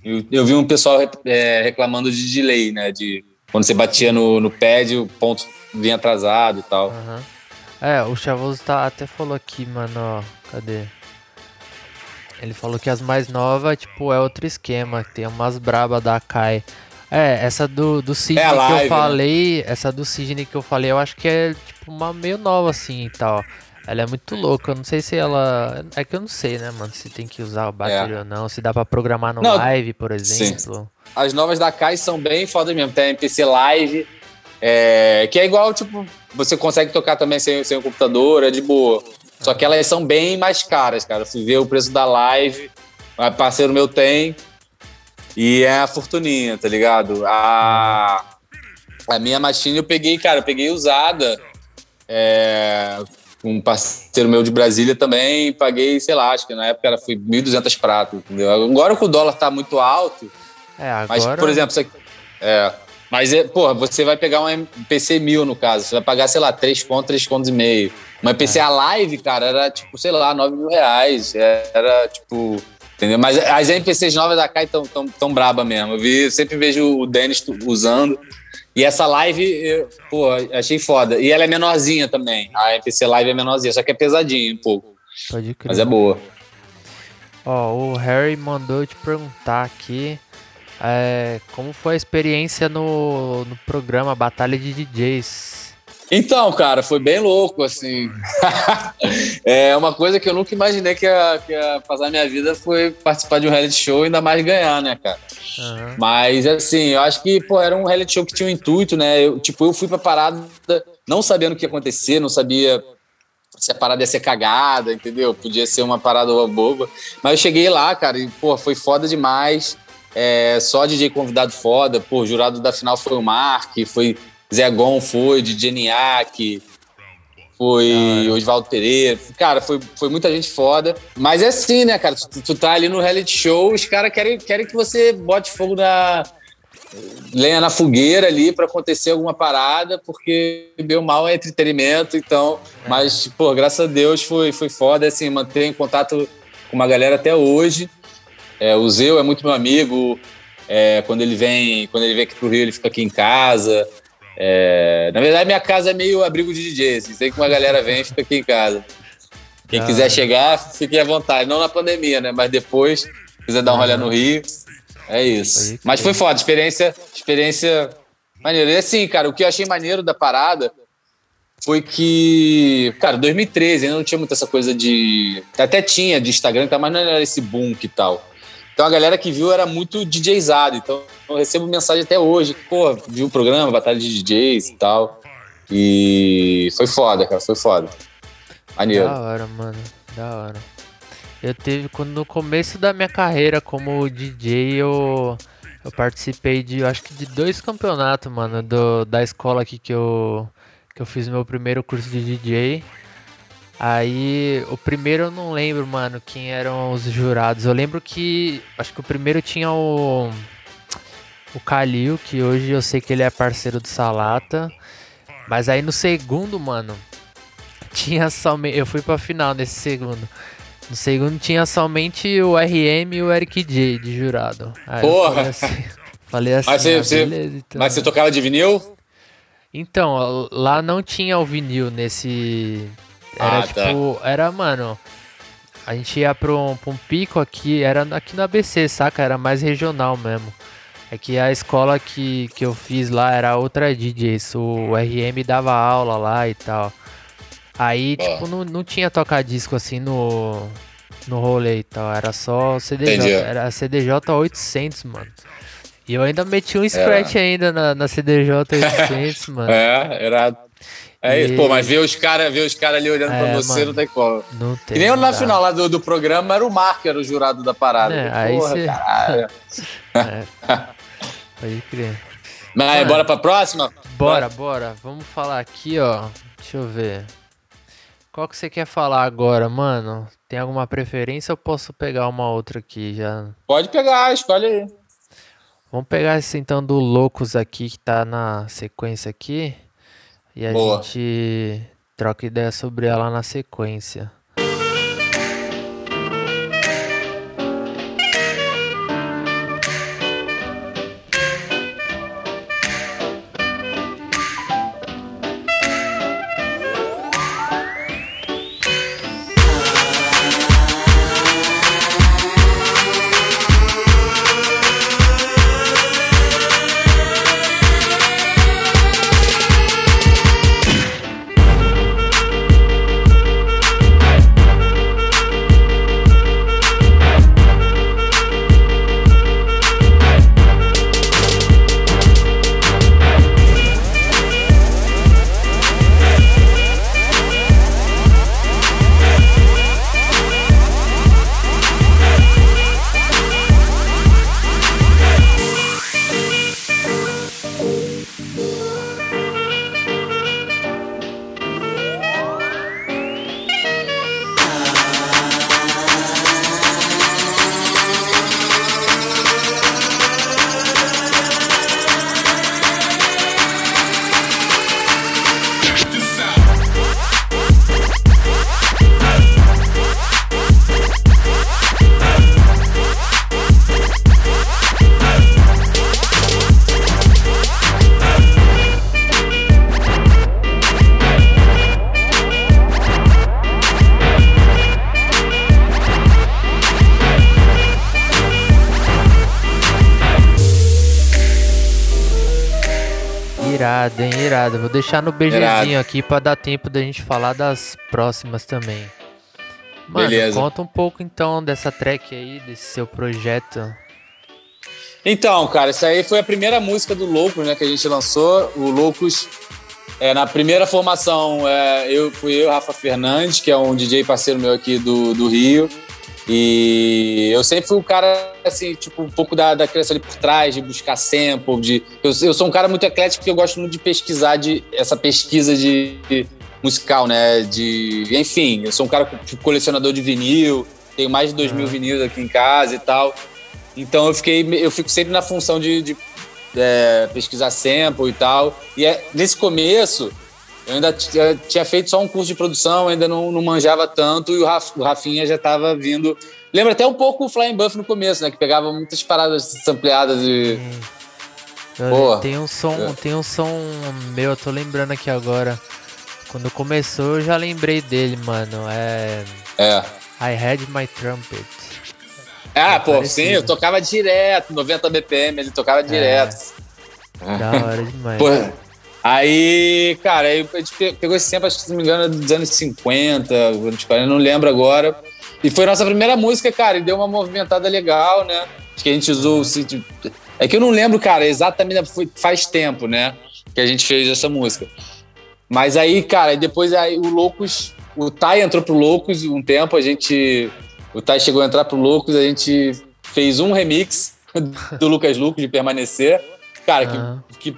Eu, eu vi um pessoal é, reclamando de delay, né? De quando você batia no, no pad, o ponto vinha atrasado e tal. aham. É, o Chavoso tá, até falou aqui, mano, ó. Cadê? Ele falou que as mais novas, tipo, é outro esquema. Tem umas braba da Kai. É, essa do, do Sidney É a que live, eu né? falei, essa do Sidney que eu falei, eu acho que é tipo uma meio nova assim e tal. Ela é muito louca, eu não sei se ela. É que eu não sei, né, mano? Se tem que usar o battery ou não, se dá pra programar no É. Não, live, por exemplo. As novas da Kai são bem foda mesmo. Tem a MPC Live, é, que é igual, tipo, você consegue tocar também sem, sem o computador, é de boa. Só que elas são bem mais caras, cara. Eu fui ver o preço da Live, um parceiro meu tem, e é a fortuninha, tá ligado? A, a minha machine eu peguei, cara, eu peguei usada. É, um parceiro meu de Brasília também, paguei, sei lá, acho que na época era, foi 1.200 pratos, entendeu? Agora que o dólar tá muito alto, É, agora. mas, por exemplo, você, é, mas, é, porra, você vai pegar um MPC 1000 no caso, você vai pagar, sei lá, 3 contos, 3 contos e meio. Uma MPC a live, cara, era tipo, sei lá, 9 mil reais. Era tipo. Entendeu? Mas as MPCs novas da Kai tão, tão, tão braba mesmo. Eu, vi, eu sempre vejo o Denis tu- usando. E essa live, eu, pô, achei foda. E ela é menorzinha também. A MPC Live é menorzinha, só que é pesadinha um pouco. Pode crer. Mas é boa. Ó, o Harry mandou eu te perguntar aqui é, como foi a experiência no, no programa Batalha de DJs. Então, cara, foi bem louco, assim. é uma coisa que eu nunca imaginei que ia, que ia passar minha vida foi participar de um reality show e ainda mais ganhar, né, cara? Aham. Mas, assim, eu acho que, pô, era um reality show que tinha um intuito, né? Eu, tipo, eu fui pra parada não sabendo o que ia acontecer, não sabia se a parada ia ser cagada, entendeu? Podia ser uma parada boba. Mas eu cheguei lá, cara, e, pô, foi foda demais. É, só DJ convidado foda. Pô, o jurado da final foi o Mark, foi Zé Gon, foi, DJ Niak, foi Oswaldo Pereira. Cara, foi, foi muita gente foda. Mas é assim, né, cara? Tu, tu tá ali no reality show, os caras querem, querem que você bote fogo na, lenha na fogueira ali para acontecer alguma parada, porque meu mal é entretenimento, então. Mas, pô, graças a Deus foi, foi foda, assim, manter em contato com uma galera até hoje. É, o Zeu é muito meu amigo. É, quando ele vem, quando ele vem aqui pro Rio, ele fica aqui em casa. É, na verdade, minha casa é meio abrigo de DJ. Assim, sei que uma galera vem e fica aqui em casa. Quem Ah. quiser chegar, fique à vontade. Não na pandemia, né? Mas depois, quiser dar um rolê no Rio, é isso. Mas foi foda, experiência, experiência maneira. E assim, cara, o que eu achei maneiro da parada foi que, cara, 2013 ainda não tinha muito essa coisa de. Até tinha de Instagram, tá, mas não era esse boom que tal. Então a galera que viu era muito DJzado. Então eu recebo mensagem até hoje, pô, viu o programa, Batalha de DJs e tal. E foi foda, cara, foi foda. Maneiro. Da hora, mano. Da hora. Eu teve quando no começo da minha carreira como DJ eu eu participei de eu acho que de dois campeonatos, mano, do, da escola aqui que eu que eu fiz meu primeiro curso de DJ. Aí o primeiro eu não lembro, mano, quem eram os jurados. Eu lembro que acho que o primeiro tinha o o Kalil, que hoje eu sei que ele é parceiro do Salata. Mas aí no segundo, mano, tinha somente. Eu fui pra final nesse segundo. No segundo tinha somente o RM e o Eric J de jurado. Aí Porra! falei assim, falei assim Mas você- ah, você- beleza, então. Mas você tocava de vinil? Então, lá não tinha o vinil nesse. Era Ah, tipo. Era, mano. A gente ia pra um, pra um pico aqui, era aqui no ABC, saca? Era mais regional mesmo. É que a escola que, que eu fiz lá era outra DJ, o RM dava aula lá e tal. Aí, Ah. tipo, não, não tinha tocar-disco assim no, no rolê e tal, era só CDJ, Entendi. era CDJ 800, mano. E eu ainda meti um scratch ainda na, na CDJ 800, mano. É, era. É isso. E- Pô, mas ver os caras cara ali olhando É, pra você mano. não tem como. Não tem. E nem na final lá do, do programa era o Mark, era o jurado da parada. É, aí Porra, cê- caralho. Pode crer. Mas Mano. bora pra próxima? Bora, bora. Vamos falar aqui, ó. Deixa eu ver. Qual que você quer falar agora, mano? Tem alguma preferência ou posso pegar uma outra aqui já? Pode pegar, escolhe aí. Vamos pegar esse então do Loucos aqui que tá na sequência aqui. E a Boa. gente troca ideia sobre ela na sequência. Deixar no BGzinho aqui pra dar tempo da gente falar das próximas também. Mano, Beleza. conta um pouco então dessa track aí, desse seu projeto. Então, cara, essa aí foi a primeira música do Loucos, né, que a gente lançou. O Loucos, é, na primeira formação, é, eu fui eu, Rafa Fernandes, que é um DJ parceiro meu aqui do, do Rio. E eu sempre fui um cara, assim, tipo, um pouco da, da criação ali por trás, de buscar sample, de... Eu, eu sou um cara muito eclético porque eu gosto muito de pesquisar, de essa pesquisa de, de musical, né, de... Enfim, eu sou um cara tipo, colecionador de vinil, tenho mais de dois mil vinis aqui em casa e tal. Então eu fiquei, eu fico sempre na função de, de é, pesquisar sample e tal. E é, nesse começo, eu ainda tinha, tinha feito só um curso de produção, ainda não, não manjava tanto, e o, Raf, o Rafinha já estava vindo. Lembra até um pouco o Flying Buff no começo, né? Que pegava muitas paradas ampliadas e. Boa. Tem um som, É. tem um som meu, eu tô lembrando aqui agora. Quando começou, eu já lembrei dele, mano. É É. I Had My Trumpet. Ah, É pô, parecido. sim, eu tocava direto, 90 BPM, ele tocava direto. Da hora demais. Pô, aí, cara, aí a gente pe- pegou esse tempo, acho que se não me engano, dos anos 50, anos 40, não lembro agora. E foi nossa primeira música, cara, e deu uma movimentada legal, né? Acho que a gente usou o sítio. É que eu não lembro, cara, exatamente, foi, faz tempo, né? Que a gente fez essa música. Mas aí, cara, depois aí o Loucos, o Tai entrou pro Loucos um tempo, a gente. O Tai chegou a entrar pro Loucos, a gente fez um remix do Lucas Lucas de Permanecer. Cara, que que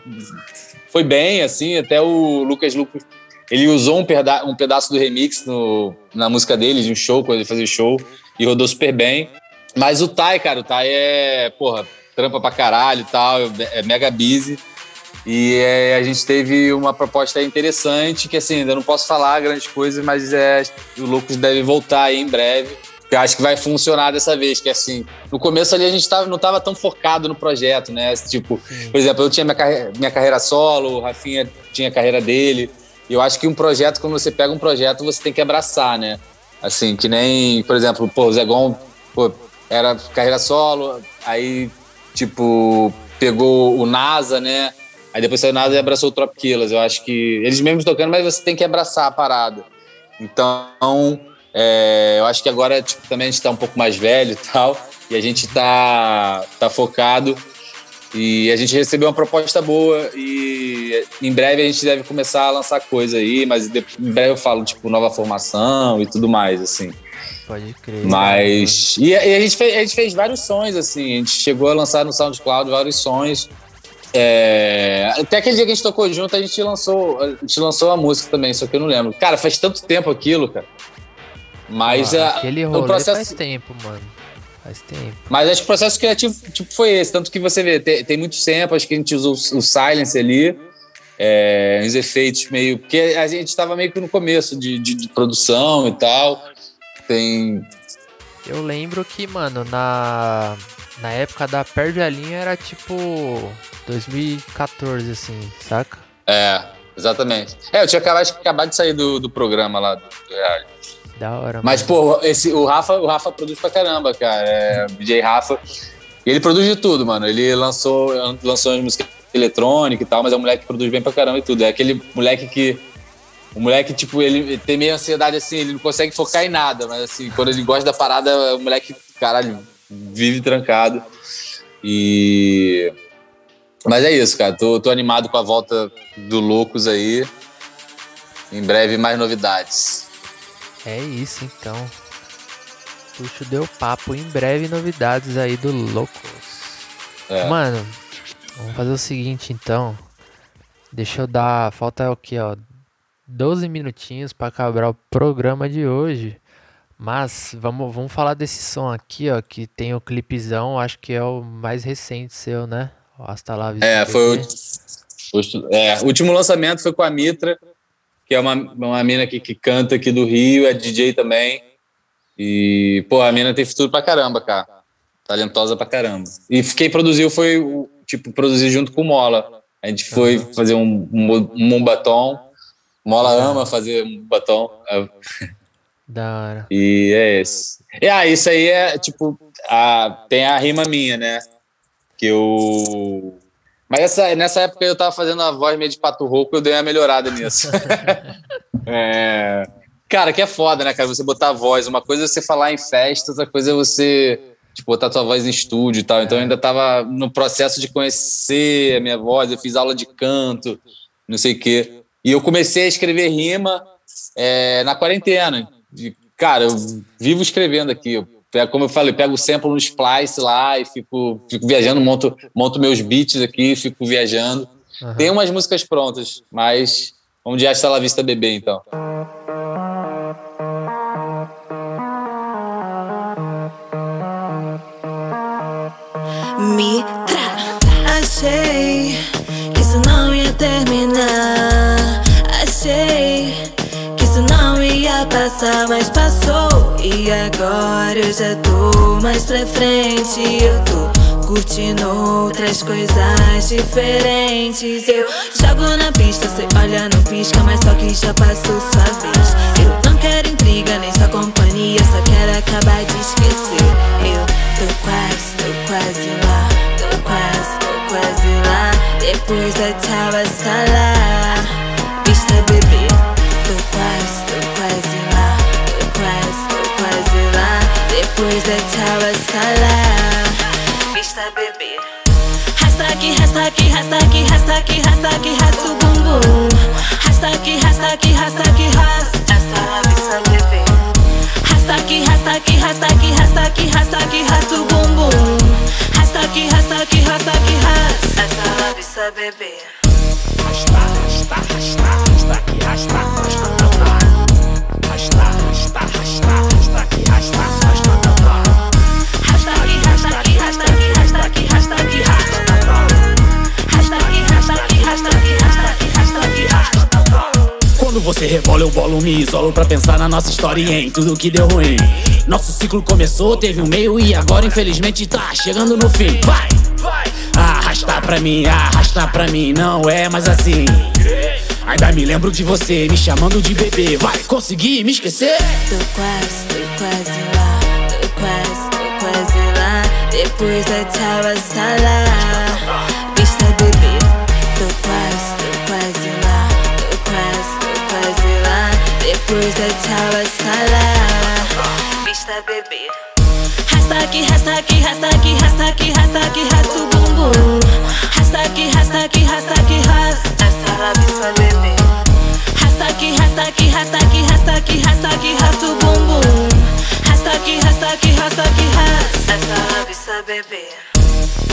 foi bem, assim, até o Lucas Lucas, ele usou um, perda- um pedaço do remix no- na música dele, de um show, quando ele fazia show, e rodou super bem. Mas o Tai, cara, o Tai é, porra, trampa pra caralho e tal, é mega busy. E é, a gente teve uma proposta interessante, que assim, ainda não posso falar grandes coisas, mas é, o Lucas deve voltar aí em breve. Que eu acho que vai funcionar dessa vez, que assim, no começo ali a gente tava, não tava tão focado no projeto, né? Tipo, por exemplo, eu tinha minha carreira, minha carreira solo, o Rafinha tinha a carreira dele. E eu acho que um projeto, quando você pega um projeto, você tem que abraçar, né? Assim, que nem, por exemplo, pô, o Zegon, pô, era carreira solo, aí, tipo, pegou o NASA, né? Aí depois saiu o NASA e abraçou o Trop Killers. Eu acho que eles mesmos tocando, mas você tem que abraçar a parada. Então, é, eu acho que agora tipo, também a gente tá um pouco mais velho e tal, e a gente tá, tá focado. E a gente recebeu uma proposta boa e em breve a gente deve começar a lançar coisa aí, mas em breve eu falo, tipo, nova formação e tudo mais, assim. Pode crer. Mas. E, a- e a, gente fez, a gente fez vários sons, assim. A gente chegou a lançar no SoundCloud vários sons. É, até aquele dia que a gente tocou junto, a gente lançou, a gente lançou a música também, só que eu não lembro. Cara, faz tanto tempo aquilo, cara. Mas Ah, a- Aquele o rolê processo. faz tempo, mano. Faz tempo. Mas acho que o processo criativo tipo, foi esse. Tanto que você vê, tem, tem muitos samples, acho que a gente usou o silence ali, é, uns efeitos meio. Porque a gente estava meio que no começo de, de- de produção e tal. Tem. Eu lembro que, mano, na, na época da Perde a Linha era tipo 2014, assim, saca? É, exatamente. É, eu tinha acabado, acabado de sair do, do programa lá do, do reality. Da hora. Mas, mano. pô, esse, o, Rafa, o Rafa produz pra caramba, cara. É, o DJ Rafa. Ele produz de tudo, mano. Ele lançou, lançou as músicas eletrônicas e tal, mas é um moleque que produz bem pra caramba e tudo. É aquele moleque que. O moleque, tipo, ele tem meio ansiedade assim, ele não consegue focar em nada, mas assim, quando ele gosta da parada, o moleque, caralho, vive trancado. E. Mas é isso, cara. Tô, tô animado com a volta do Loucos aí. Em breve, mais novidades. É isso, então. Tuxo deu papo. Em breve, novidades aí do Loucos. É. Mano, vamos fazer o seguinte, então. Deixa eu dar... Falta o quê, ó? 12 minutinhos pra acabar o programa de hoje. Mas vamos, vamos falar desse som aqui, ó, que tem o clipezão, acho que é o mais recente seu, né? O Hasta lá É, foi o, o- é, o último lançamento foi com a Mitra, que é uma, uma mina que, que canta aqui do Rio, é DJ também. E, pô, a mina tem futuro pra caramba, cara. Talentosa pra caramba. E quem produziu foi, o- tipo, produzir junto com o Mola. A gente foi fazer um, um, um batom. Mola ama fazer um batom. Da hora. E é esse. E ah, isso aí é tipo. A, tem a rima minha, né? Que eu. Mas essa, nessa época eu tava fazendo a voz meio de pato rouco, eu dei uma melhorada nisso. É, Cara, que é foda, né, cara? Você botar a voz. Uma coisa é você falar em festa, outra coisa é você tipo, botar tua voz em estúdio e tal. Então eu ainda tava no processo de conhecer a minha voz, eu fiz aula de canto, não sei o quê. E eu comecei a escrever rima é, na quarentena. De- cara, eu vivo escrevendo aqui. Eu como eu falei, pego o sample no Splice lá e fico, fico viajando, monto, monto meus beats aqui, fico viajando. Aham. Tem umas músicas prontas, mas vamos de Hasta La Vista Bebê, então. Mitra. Achei que isso não ia terminar. Achei passar, mas passou. E agora eu já tô mais pra frente. Eu tô curtindo outras coisas diferentes. Eu jogo na pista, cê olha, não pisca, mas só que já passou sua vez. Eu não quero intriga, nem sua companhia, só quero acabar de esquecer. Eu tô quase, tô quase lá, tô quase, tô quase lá. Depois da hasta lá. Vista bebê, tô quase, tô quase lá, tô quase, tô quase lá. Depois da hasta lá. Vista bebê. Hashtag, hashtag, hashtag, hashtag, hashtag, rasta o bumbum. Hashtag, hashtag, hashtag, rasta. Hasta la vista bebê. Hashtag, hashtag, hashtag, hashtag, hashtag, rasta o bumbum. Hashtag, hashtag, hashtag, rasta. Hasta la vista bebê. Hashtag, hashtag, hashtag, hashtag, hashtag, rasta. Hashtag, hashtag, hashtag, hashtag, hashtag, rasta. Quando você rebola, eu bolo, me isolo pra pensar na nossa história e em tudo que deu ruim. Nosso ciclo começou, teve um meio e agora infelizmente tá chegando no fim. Vai! Arrastar pra mim, arrastar pra mim, não é mais assim. Ainda me lembro de você me chamando de bebê. Vai conseguir me esquecer? Tô quase, tô quase lá, tô quase, tô quase lá. Depois da tchau, hasta lá. Vista bebê, tô quase, tô quase lá, tô quase, tô quase lá. Depois da tchau, hasta lá. Vista bebê. Hashtag, hashtag, hashtag, hashtag, hashtag, rasta o bumbum. Hashtag, hashtag, hashtag, rasta. Hasta la vista bebê. Hashtag, hashtag, hashtag, hashtag, hashtag, rasta o bumbum. Hashtag, hashtag, hashtag, rasta. Hasta la vista bebê.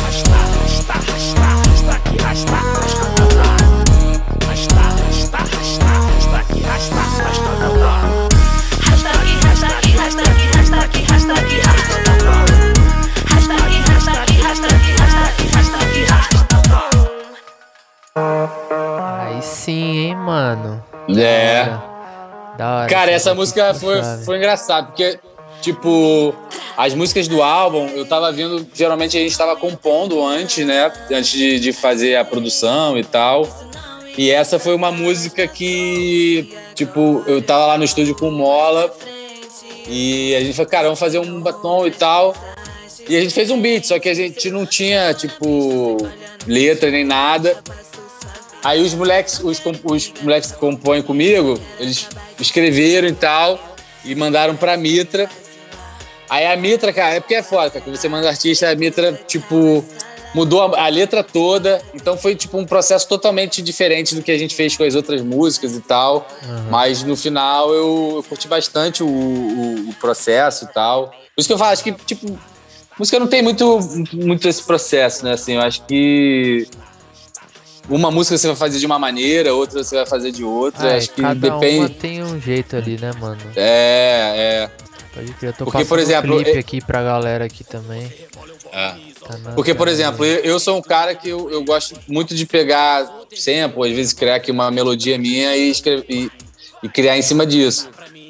Hashtag, hashtag, hashtag, hashtag, hashtag, rasta. Hashtag, hashtag, hashtag, hashtag, hashtag, rasta. Aí sim, hein, mano. É. Da hora. Cara, essa música foi, foi engraçado, porque, tipo, as músicas do álbum, eu tava vendo, geralmente a gente tava compondo antes, né? Antes de, de fazer a produção e tal. E essa foi uma música que, tipo, eu tava lá no estúdio com o Mola e a gente falou, cara, vamos fazer um batom e tal. E a gente fez um beat, só que a gente não tinha, tipo, letra nem nada. Aí os moleques, os, os moleques que compõem comigo, eles escreveram e tal, e mandaram pra Mitra. Aí a Mitra, cara, é porque é foda, cara, quando você manda artista, a Mitra, tipo, mudou a, a letra toda. Então foi, tipo, um processo totalmente diferente do que a gente fez com as outras músicas e tal. Mas no final eu, eu curti bastante o, o- o processo e tal. Por isso que eu falo, acho que, tipo, música não tem muito, muito esse processo, né? Assim, eu acho que uma música você vai fazer de uma maneira, outra você vai fazer de outra. Ah, acho que cada depende. uma tem um jeito ali, né, mano? É, é. Pode crer. Eu tô Porque, por exemplo, um clipe eu- aqui pra galera aqui também. é. Tá Porque, por exemplo, eu, eu sou um cara que eu, eu gosto muito de pegar sample, às vezes criar aqui uma melodia minha e, escrever, e, e criar em cima disso.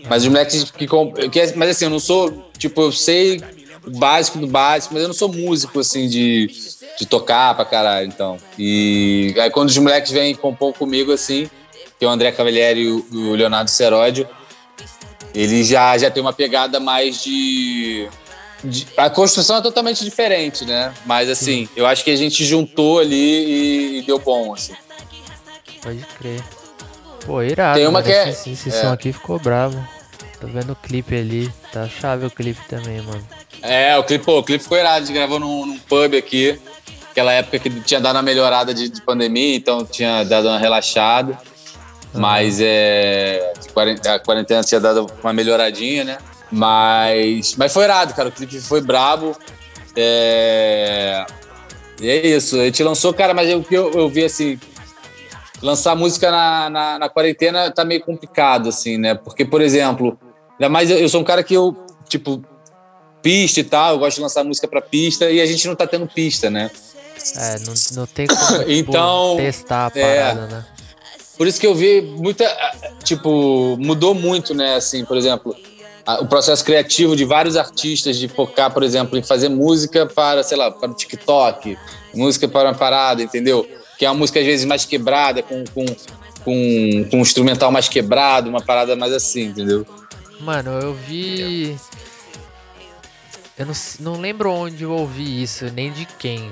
Mas os moleques que, que. é- Mas assim, eu não sou. Tipo, eu sei o básico do básico, mas eu não sou músico, assim, de, de tocar pra caralho, então. E aí quando os moleques vêm compor comigo, assim, que é o André Cavalieri e o, Leonardo Seródio, ele já, já tem uma pegada mais de, de- A construção é totalmente diferente, né? Mas assim, eu acho que a gente juntou ali e, e deu bom, assim. Pode crer. Pô, irado. Tem uma que é- Esse, esse é. som aqui ficou bravo. Tô vendo o clipe ali. Tá chave o clipe também, mano. É, o clipe, pô, o clipe ficou irado, a gente gravou num, num pub aqui. Aquela época que tinha dado uma melhorada de, de pandemia, então tinha dado uma relaxada. Mas é. A quarentena tinha dado uma melhoradinha, né? Mas. Mas foi irado, cara. O clipe foi brabo. É. E é isso. A gente lançou, cara, mas o que eu, eu vi assim. Lançar música na, na, na quarentena tá meio complicado, assim, né? Porque, por exemplo, ainda mais eu, eu sou um cara que eu, tipo, pista e tal, eu gosto de lançar música pra pista e a gente não tá tendo pista, né? É, não, não tem como tipo, Então, testar a é. parada, né? Por isso que eu vi muita. Tipo, mudou muito, né? Assim, por exemplo, a- o processo criativo de vários artistas de focar, por exemplo, em fazer música para, sei lá, para o TikTok, música para uma parada, entendeu? Que é uma música às vezes mais quebrada, com, com, com, com um instrumental mais quebrado, uma parada mais assim, entendeu? Mano, eu vi. Eu não, não lembro onde eu ouvi isso, nem de quem.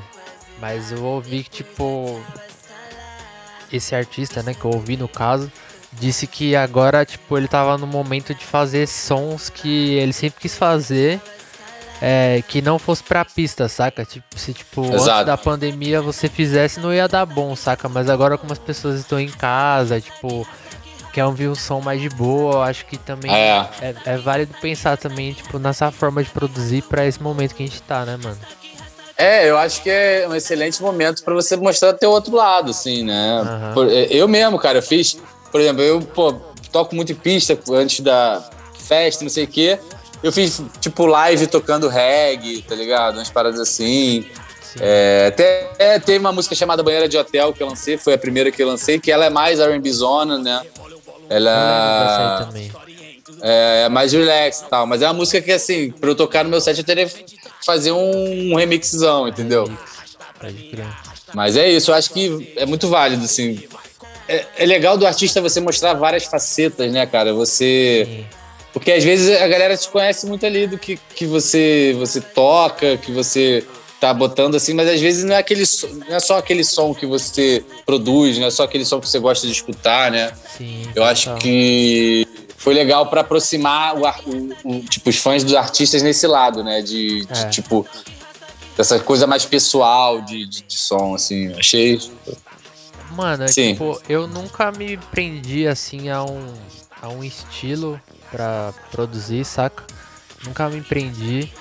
Mas eu ouvi que, tipo. Esse artista, né, que eu ouvi no caso, disse que agora, tipo, ele tava no momento de fazer sons que ele sempre quis fazer. é, que não fosse pra pista, saca? Tipo, se tipo, antes Exato. da pandemia você fizesse, não ia dar bom, saca? Mas agora como as pessoas estão em casa, tipo, quer ouvir um som mais de boa, eu acho que também É. é, é válido pensar também, tipo, nessa forma de produzir pra esse momento que a gente tá, né, mano? É, eu acho que é um excelente momento para você mostrar teu outro lado, assim, né? Por- eu mesmo, cara, eu fiz, por exemplo, eu pô, toco muito em pista antes da festa, não sei o quê. Eu fiz, tipo, live tocando reggae, tá ligado? Umas paradas assim. É, até é, teve uma música chamada Banheira de Hotel que eu lancei, foi a primeira que eu lancei, que ela é mais R&B zona, né? Ela também. é mais relax e tal, mas é uma música que, assim, pra eu tocar no meu set eu teria fazer um remixzão, entendeu? Mas é isso, eu acho que é muito válido, assim. É, é legal do artista você mostrar várias facetas, né, cara? Você. Sim. Porque às vezes a galera te conhece muito ali do que, que você, você toca, que você tá botando assim, mas às vezes não é, aquele, não é só aquele som que você produz, não é só aquele som que você gosta de escutar, né? Sim. Eu acho que foi legal pra aproximar o, o- o- tipo, os fãs dos artistas nesse lado, né? De, de, É. tipo, dessa coisa mais pessoal de, de, de som, assim. Achei. Mano, é Sim. tipo, eu nunca me prendi assim a um, a um estilo pra produzir, saca? Nunca me prendi.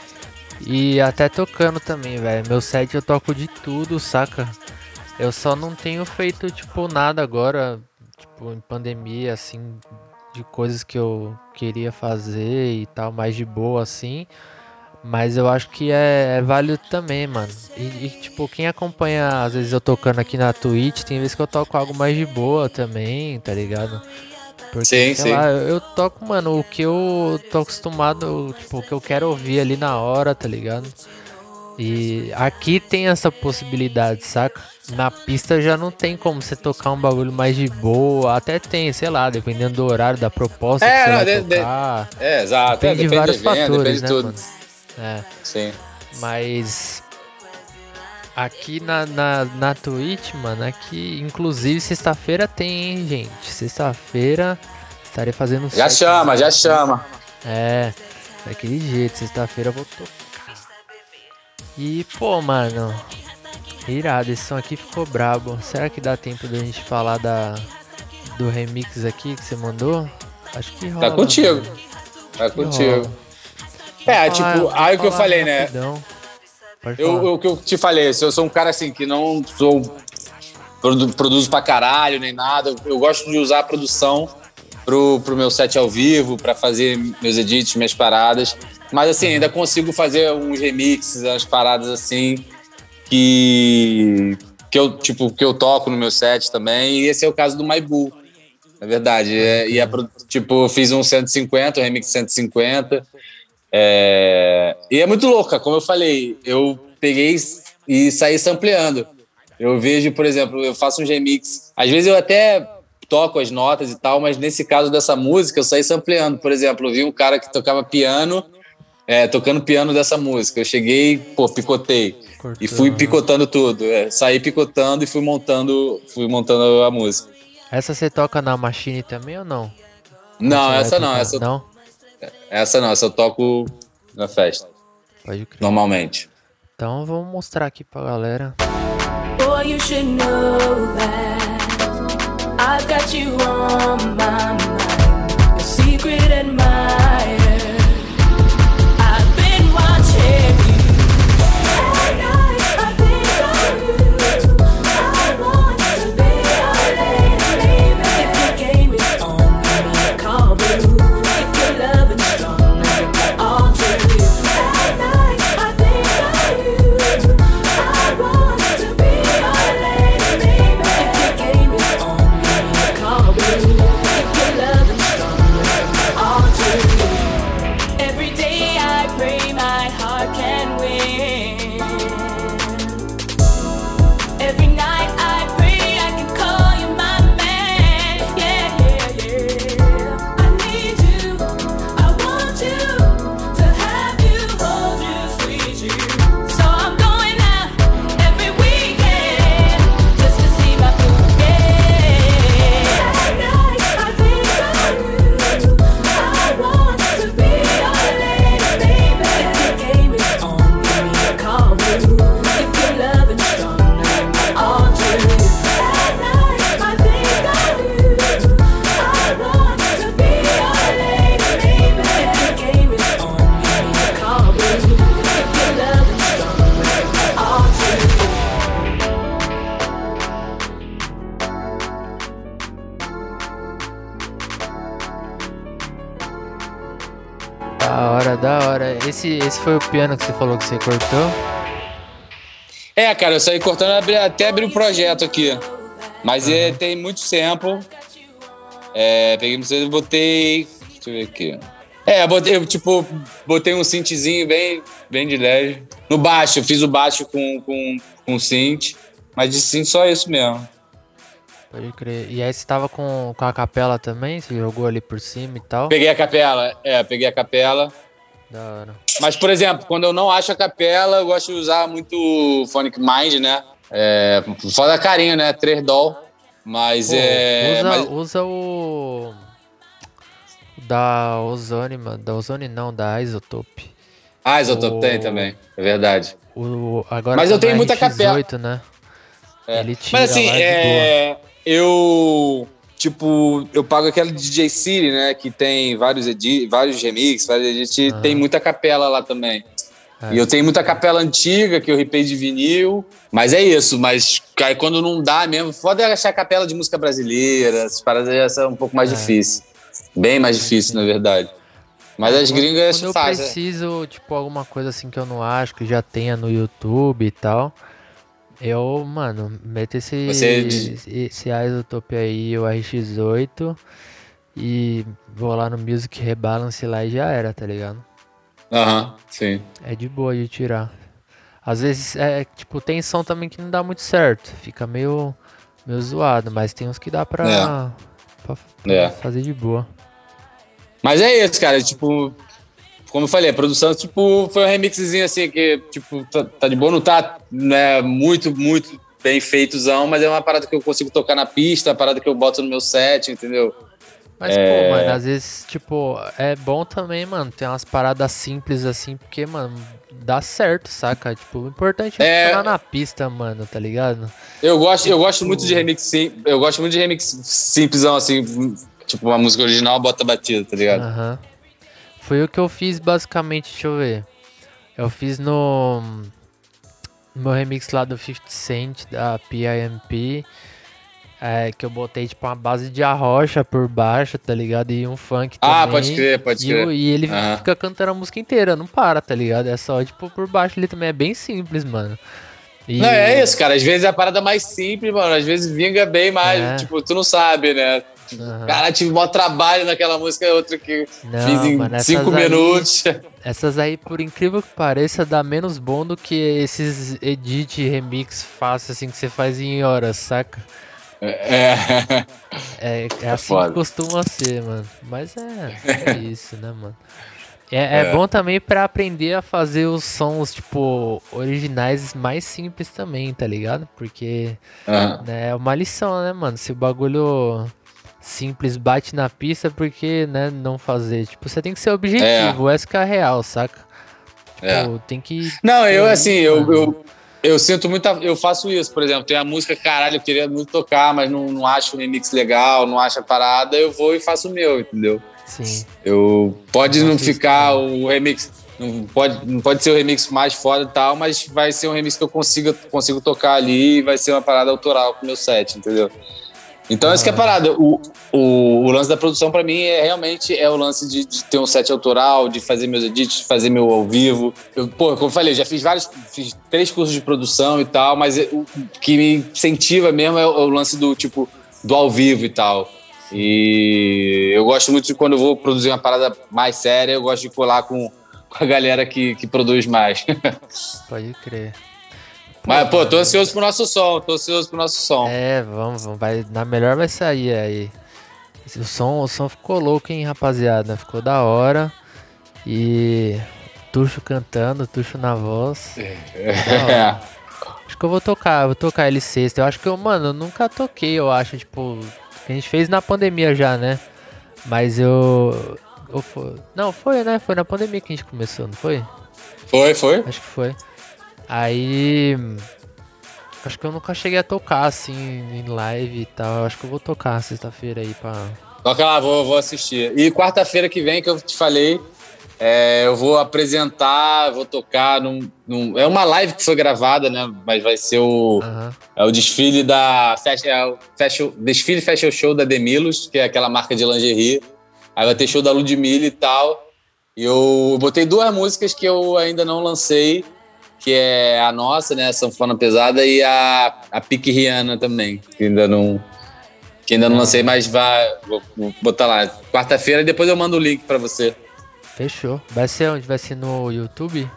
E até tocando também, velho. Meu set eu toco de tudo, saca? Eu só não tenho feito, tipo, nada agora, tipo, em pandemia, assim, de coisas que eu queria fazer e tal, mais de boa, assim. Mas eu acho que é, é válido também, mano. E, e, tipo, quem acompanha, às vezes eu tocando aqui na Twitch, tem vezes que eu toco algo mais de boa também, tá ligado? Porque, Sim, sei sim. lá, eu, eu toco, mano, o que eu tô acostumado, tipo, o que eu quero ouvir ali na hora, tá ligado? E aqui tem essa possibilidade, saca? Na pista já não tem como você tocar um bagulho mais de boa. Até tem, sei lá, dependendo do horário, da proposta É, que você não, de- de- tocar. É, exato. Depende é, de depende vários do evento, fatores, depende né, de tudo. mano? É. Sim. Mas aqui na, na, na Twitch, mano, aqui, inclusive sexta-feira tem, hein, gente? Sexta-feira estarei fazendo Já chama, já chama. É, daquele jeito, sexta-feira eu vou tocar. E, pô, mano, irado, esse som aqui ficou brabo. Será que dá tempo da gente falar da, do remix aqui que você mandou? Acho que rola. Tá contigo. mano. Tá contigo. É, Vou falar- tipo, aí o que eu falei, né? rapidão. Pode Eu, o que eu te falei, eu sou um cara assim que não sou produ, produzo pra caralho nem nada. Eu gosto de usar a produção pro, pro meu set ao vivo, pra fazer meus edits, minhas paradas. Mas assim, ainda consigo fazer uns remixes, umas paradas assim que que eu tipo que eu toco no meu set também. E esse é o caso do Maibu. Na verdade, é, e pro- tipo, eu fiz um 150, um remix 150. É, e é muito louca, como eu falei, eu peguei e saí sampleando. Eu vejo, por exemplo, eu faço um remix. Às vezes eu até toco as notas e tal, mas nesse caso dessa música eu saí sampleando. Por exemplo, eu vi um cara que tocava piano, é, tocando piano dessa música. Eu cheguei, pô, picotei. Cortou, E fui picotando tudo. é, saí picotando e fui montando, fui montando a música. Essa você toca na Machine também ou não? Não, Você essa não, essa, Não? essa não, essa eu toco na festa, Pode crer. normalmente. Então vamos mostrar aqui pra galera. Boy, you should know that I've got you on my mind. Your secret admirer. Hora, da hora. Esse, esse foi o piano que você falou que você cortou? É, cara, eu saí cortando até abrir o projeto aqui. Mas é, tem muito sample. É, peguei CD e botei. Deixa eu ver aqui. É, botei, eu, tipo, botei um synthzinho bem, bem de leve. No baixo, eu fiz o baixo com, com, com synth. Mas de synth só isso mesmo. Pode crer. E aí você tava com, com a capela também? Você jogou ali por cima e tal? Peguei a capela, é, peguei a capela. Da hora. Mas, por exemplo, quando eu não acho a capela, eu gosto de usar muito Phonic Mind, né? É, foda carinho, né? 3 doll. Mas Pô, é. usa, mas- usa o. Da Ozone, mano. Da Ozone não, da Isotope. Ah, Isotope o- tem também, é verdade. O, agora Mas tá eu tenho muita capela. RX8, né? É. Mas assim, é, eu. Tipo, eu pago aquela DJ City, né? Que tem vários, edi vários remixes, vários edits, Aham. tem muita capela lá também. É. E eu tenho muita capela antiga que eu ripei de vinil. Mas é isso, mas aí quando não dá mesmo, foda é achar capela de música brasileira, essas paradas já são um pouco mais É. difíceis. Bem mais difícil, na verdade. Mas as gringas Quando eu fazem. preciso, tipo, alguma coisa assim que eu não acho, que já tenha no YouTube e tal, eu, mano, meto esse, Você- esse Isotope aí, o RX8, e vou lá no Music Rebalance lá e já era, tá ligado? Aham, sim. É de boa de tirar. Às vezes, é, tipo, tem som também que não dá muito certo, fica meio, meio zoado, mas tem uns que dá pra, pra- pra É. fazer de boa. Mas é isso, cara. Tipo, como eu falei, a produção, tipo, foi um remixzinho assim que, tipo, tá, tá de boa, não tá né, muito, muito bem feitozão, mas é uma parada que eu consigo tocar na pista, uma parada que eu boto no meu set, entendeu? Mas, É. pô, mano, às vezes, tipo, é bom também, mano, ter umas paradas simples assim, porque, mano, dá certo, saca? Tipo, o importante é, É. na pista, mano, tá ligado? Eu gosto, eu gosto muito de remix sim, eu gosto muito de remix simplesão, assim, tipo, uma música original bota batida, tá ligado? Aham. Foi o que eu fiz basicamente, deixa eu ver. Eu fiz no. No meu remix lá do 50 Cent, da PIMP. É, que eu botei tipo uma base de arrocha por baixo, tá ligado? E um funk Ah, também. pode crer, pode E, crer. o- e ele Aham. fica cantando a música inteira, não para, tá ligado? É só tipo por baixo ele também é bem simples, mano. E- Não, é isso, cara. Às vezes é a parada mais simples, mano. Às vezes vinga bem mais. É. Tipo, tu não sabe, né? Aham. Cara, tive maior trabalho naquela música, outra que Não, fiz em mano, cinco aí- minutos. Essas aí, por incrível que pareça, dá menos bom do que esses edit remix fácil assim que você faz em horas, saca? É. É, é assim foda. que costuma ser, mano. Mas é, é isso, né, mano? É, é É. bom também pra aprender a fazer os sons, tipo, originais mais simples também, tá ligado? Porque Aham. né, é uma lição, né, mano? Se o bagulho simples bate na pista, por que, né, não fazer? Tipo, você tem que ser objetivo, essa que é a real, saca? Tipo, É. tem que... Não, eu assim, eu, eu, eu sinto muita. Eu faço isso, por exemplo, tem a música, caralho, eu queria muito tocar, mas não, não acho o remix legal, não acho a parada, eu vou e faço o meu, entendeu? Sim. Eu pode Eu não ficar o remix. Não pode, não pode ser o remix mais foda e tal, mas vai ser um remix que eu consiga, consigo tocar ali e vai ser uma parada autoral com o meu set, entendeu? Então, essa que é a parada. O, o, o lance da produção, pra mim, é realmente é o lance de, de ter um set autoral, de fazer meus edits, de fazer meu ao vivo. Eu, pô, como eu falei, eu já fiz vários, fiz três cursos de produção e tal, mas o que me incentiva mesmo é o, é o lance do tipo do ao vivo e tal. E eu gosto muito de quando eu vou produzir uma parada mais séria, eu gosto de colar com, com a galera que, que produz mais. Pode crer. Mas, pô, tô ansioso pro nosso som, tô ansioso pro nosso som. É, vamos, vamos. Vai, na melhor vai sair aí. O som, o som ficou louco, hein, rapaziada? Ficou da hora. E. Tuxo cantando, Tuxo na voz. Hora. Acho que eu vou tocar, eu vou tocar ele sexta. Eu acho que eu, mano, eu nunca toquei, eu acho, tipo. A gente fez na pandemia já, né? Mas eu. eu não, foi, né? Foi na pandemia que a gente começou, não foi? Foi, foi. Acho que foi. Aí. Acho que eu nunca cheguei a tocar assim em live e tal. Acho que eu vou tocar sexta-feira aí pra. Toca lá, vou, vou assistir. E quarta-feira que vem, que eu te falei, é, eu vou apresentar, vou tocar num, num- É uma live que foi gravada, né? Mas vai ser o. Aham. É o desfile da. Fashion, é o fashion, desfile Fashion Show da Demilos, que é aquela marca de lingerie. Aí vai ter show da Ludmilla e tal. E eu botei duas músicas que eu ainda não lancei, que é a nossa, né? A Sanfona Pesada, e a, a Pique Rihanna também, que ainda não. Que ainda não lancei, mas vai. Vou, vou botar lá. Quarta-feira e depois eu mando o link pra você. Fechou. Vai ser onde? Vai ser no YouTube?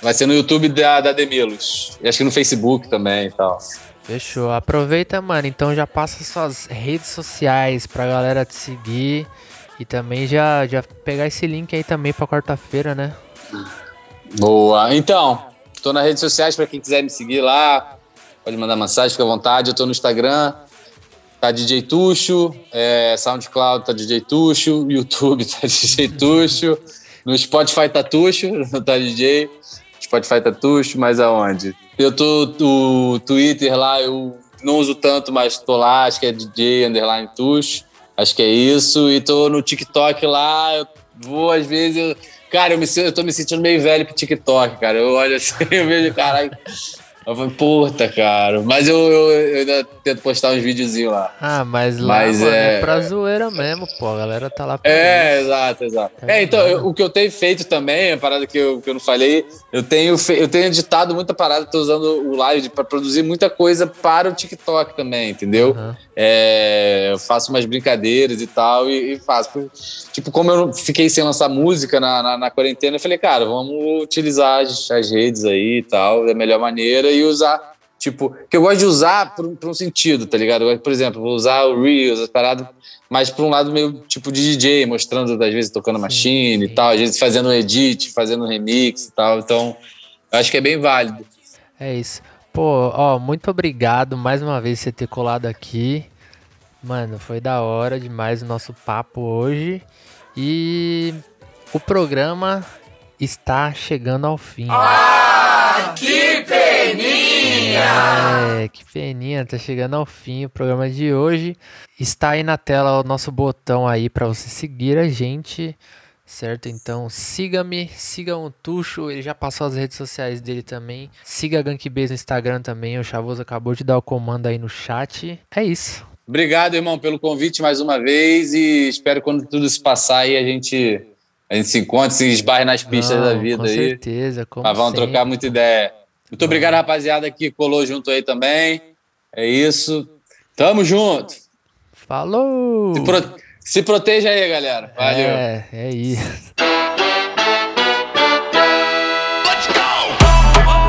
Vai ser no YouTube da, da Demilos. E acho que no Facebook também e tal. Fechou. Aproveita, mano. Então já passa suas redes sociais pra galera te seguir. E também já, já pegar esse link aí também pra quarta-feira, né? Boa. Então, tô nas redes sociais pra quem quiser me seguir lá. Pode mandar mensagem, fica à vontade. Eu tô no Instagram. Tá DJ Tuxo. É, SoundCloud tá DJ Tuxo. YouTube tá DJ Tuxo. No Spotify tá Tuxo, tá DJ. Spotify tá Tuxo, mas aonde? Eu tô no Twitter lá, eu não uso tanto, mas tô lá, acho que é DJ Underline Tuxo. Acho que é isso. E tô no TikTok lá, eu vou às vezes. Eu, cara, eu, me, eu tô me sentindo meio velho pro TikTok, cara. Eu olho assim, eu vejo, caralho. Eu falo, puta, cara. Mas eu, eu, eu ainda tento postar uns videozinhos lá. Ah, mas lá Mas mano, é... é- pra zoeira mesmo, pô. A galera tá lá pra É, isso. exato, exato. Tá É, então, eu- o que eu tenho feito também, a parada que eu, que eu não falei, eu tenho, fe- eu tenho editado muita parada, tô usando o live para produzir muita coisa para o TikTok também, entendeu? Aham. É, eu faço umas brincadeiras e tal, e, e faço. Tipo, como eu fiquei sem lançar música na, na, na quarentena, eu falei, cara, vamos utilizar as, as redes aí e tal, da melhor maneira e usar. Tipo, que eu gosto de usar por, um- por um sentido, tá ligado? Gosto, Por exemplo, vou usar o Reels, as paradas, mas por um lado meio tipo de DJ, mostrando, às vezes, tocando machine e tal, às vezes fazendo um edit, fazendo um remix e tal. Então, eu acho que é bem válido. É isso. Pô, ó, muito obrigado mais uma vez por você ter colado aqui. Mano, foi da hora demais o nosso papo hoje. E o programa está chegando ao fim. Que peninha! É, que peninha, tá chegando ao fim o programa de hoje. Está aí na tela o nosso botão aí para você seguir a gente, certo? Então siga-me, siga o Tuxo, ele já passou as redes sociais dele também. Siga a Gankbase no Instagram também, o Chavoso acabou de dar o comando aí no chat. É isso. Obrigado, irmão, pelo convite mais uma vez e espero que quando tudo isso passar aí a gente, a gente se encontre, se esbarre nas pistas da Não, vida com aí. certeza, como Mas vamos sempre. trocar muita ideia. Muito obrigado, rapaziada, que colou junto aí também. É isso. Tamo junto. Falou! Se, pro- se proteja aí, galera. Valeu. É, é isso. Let's go!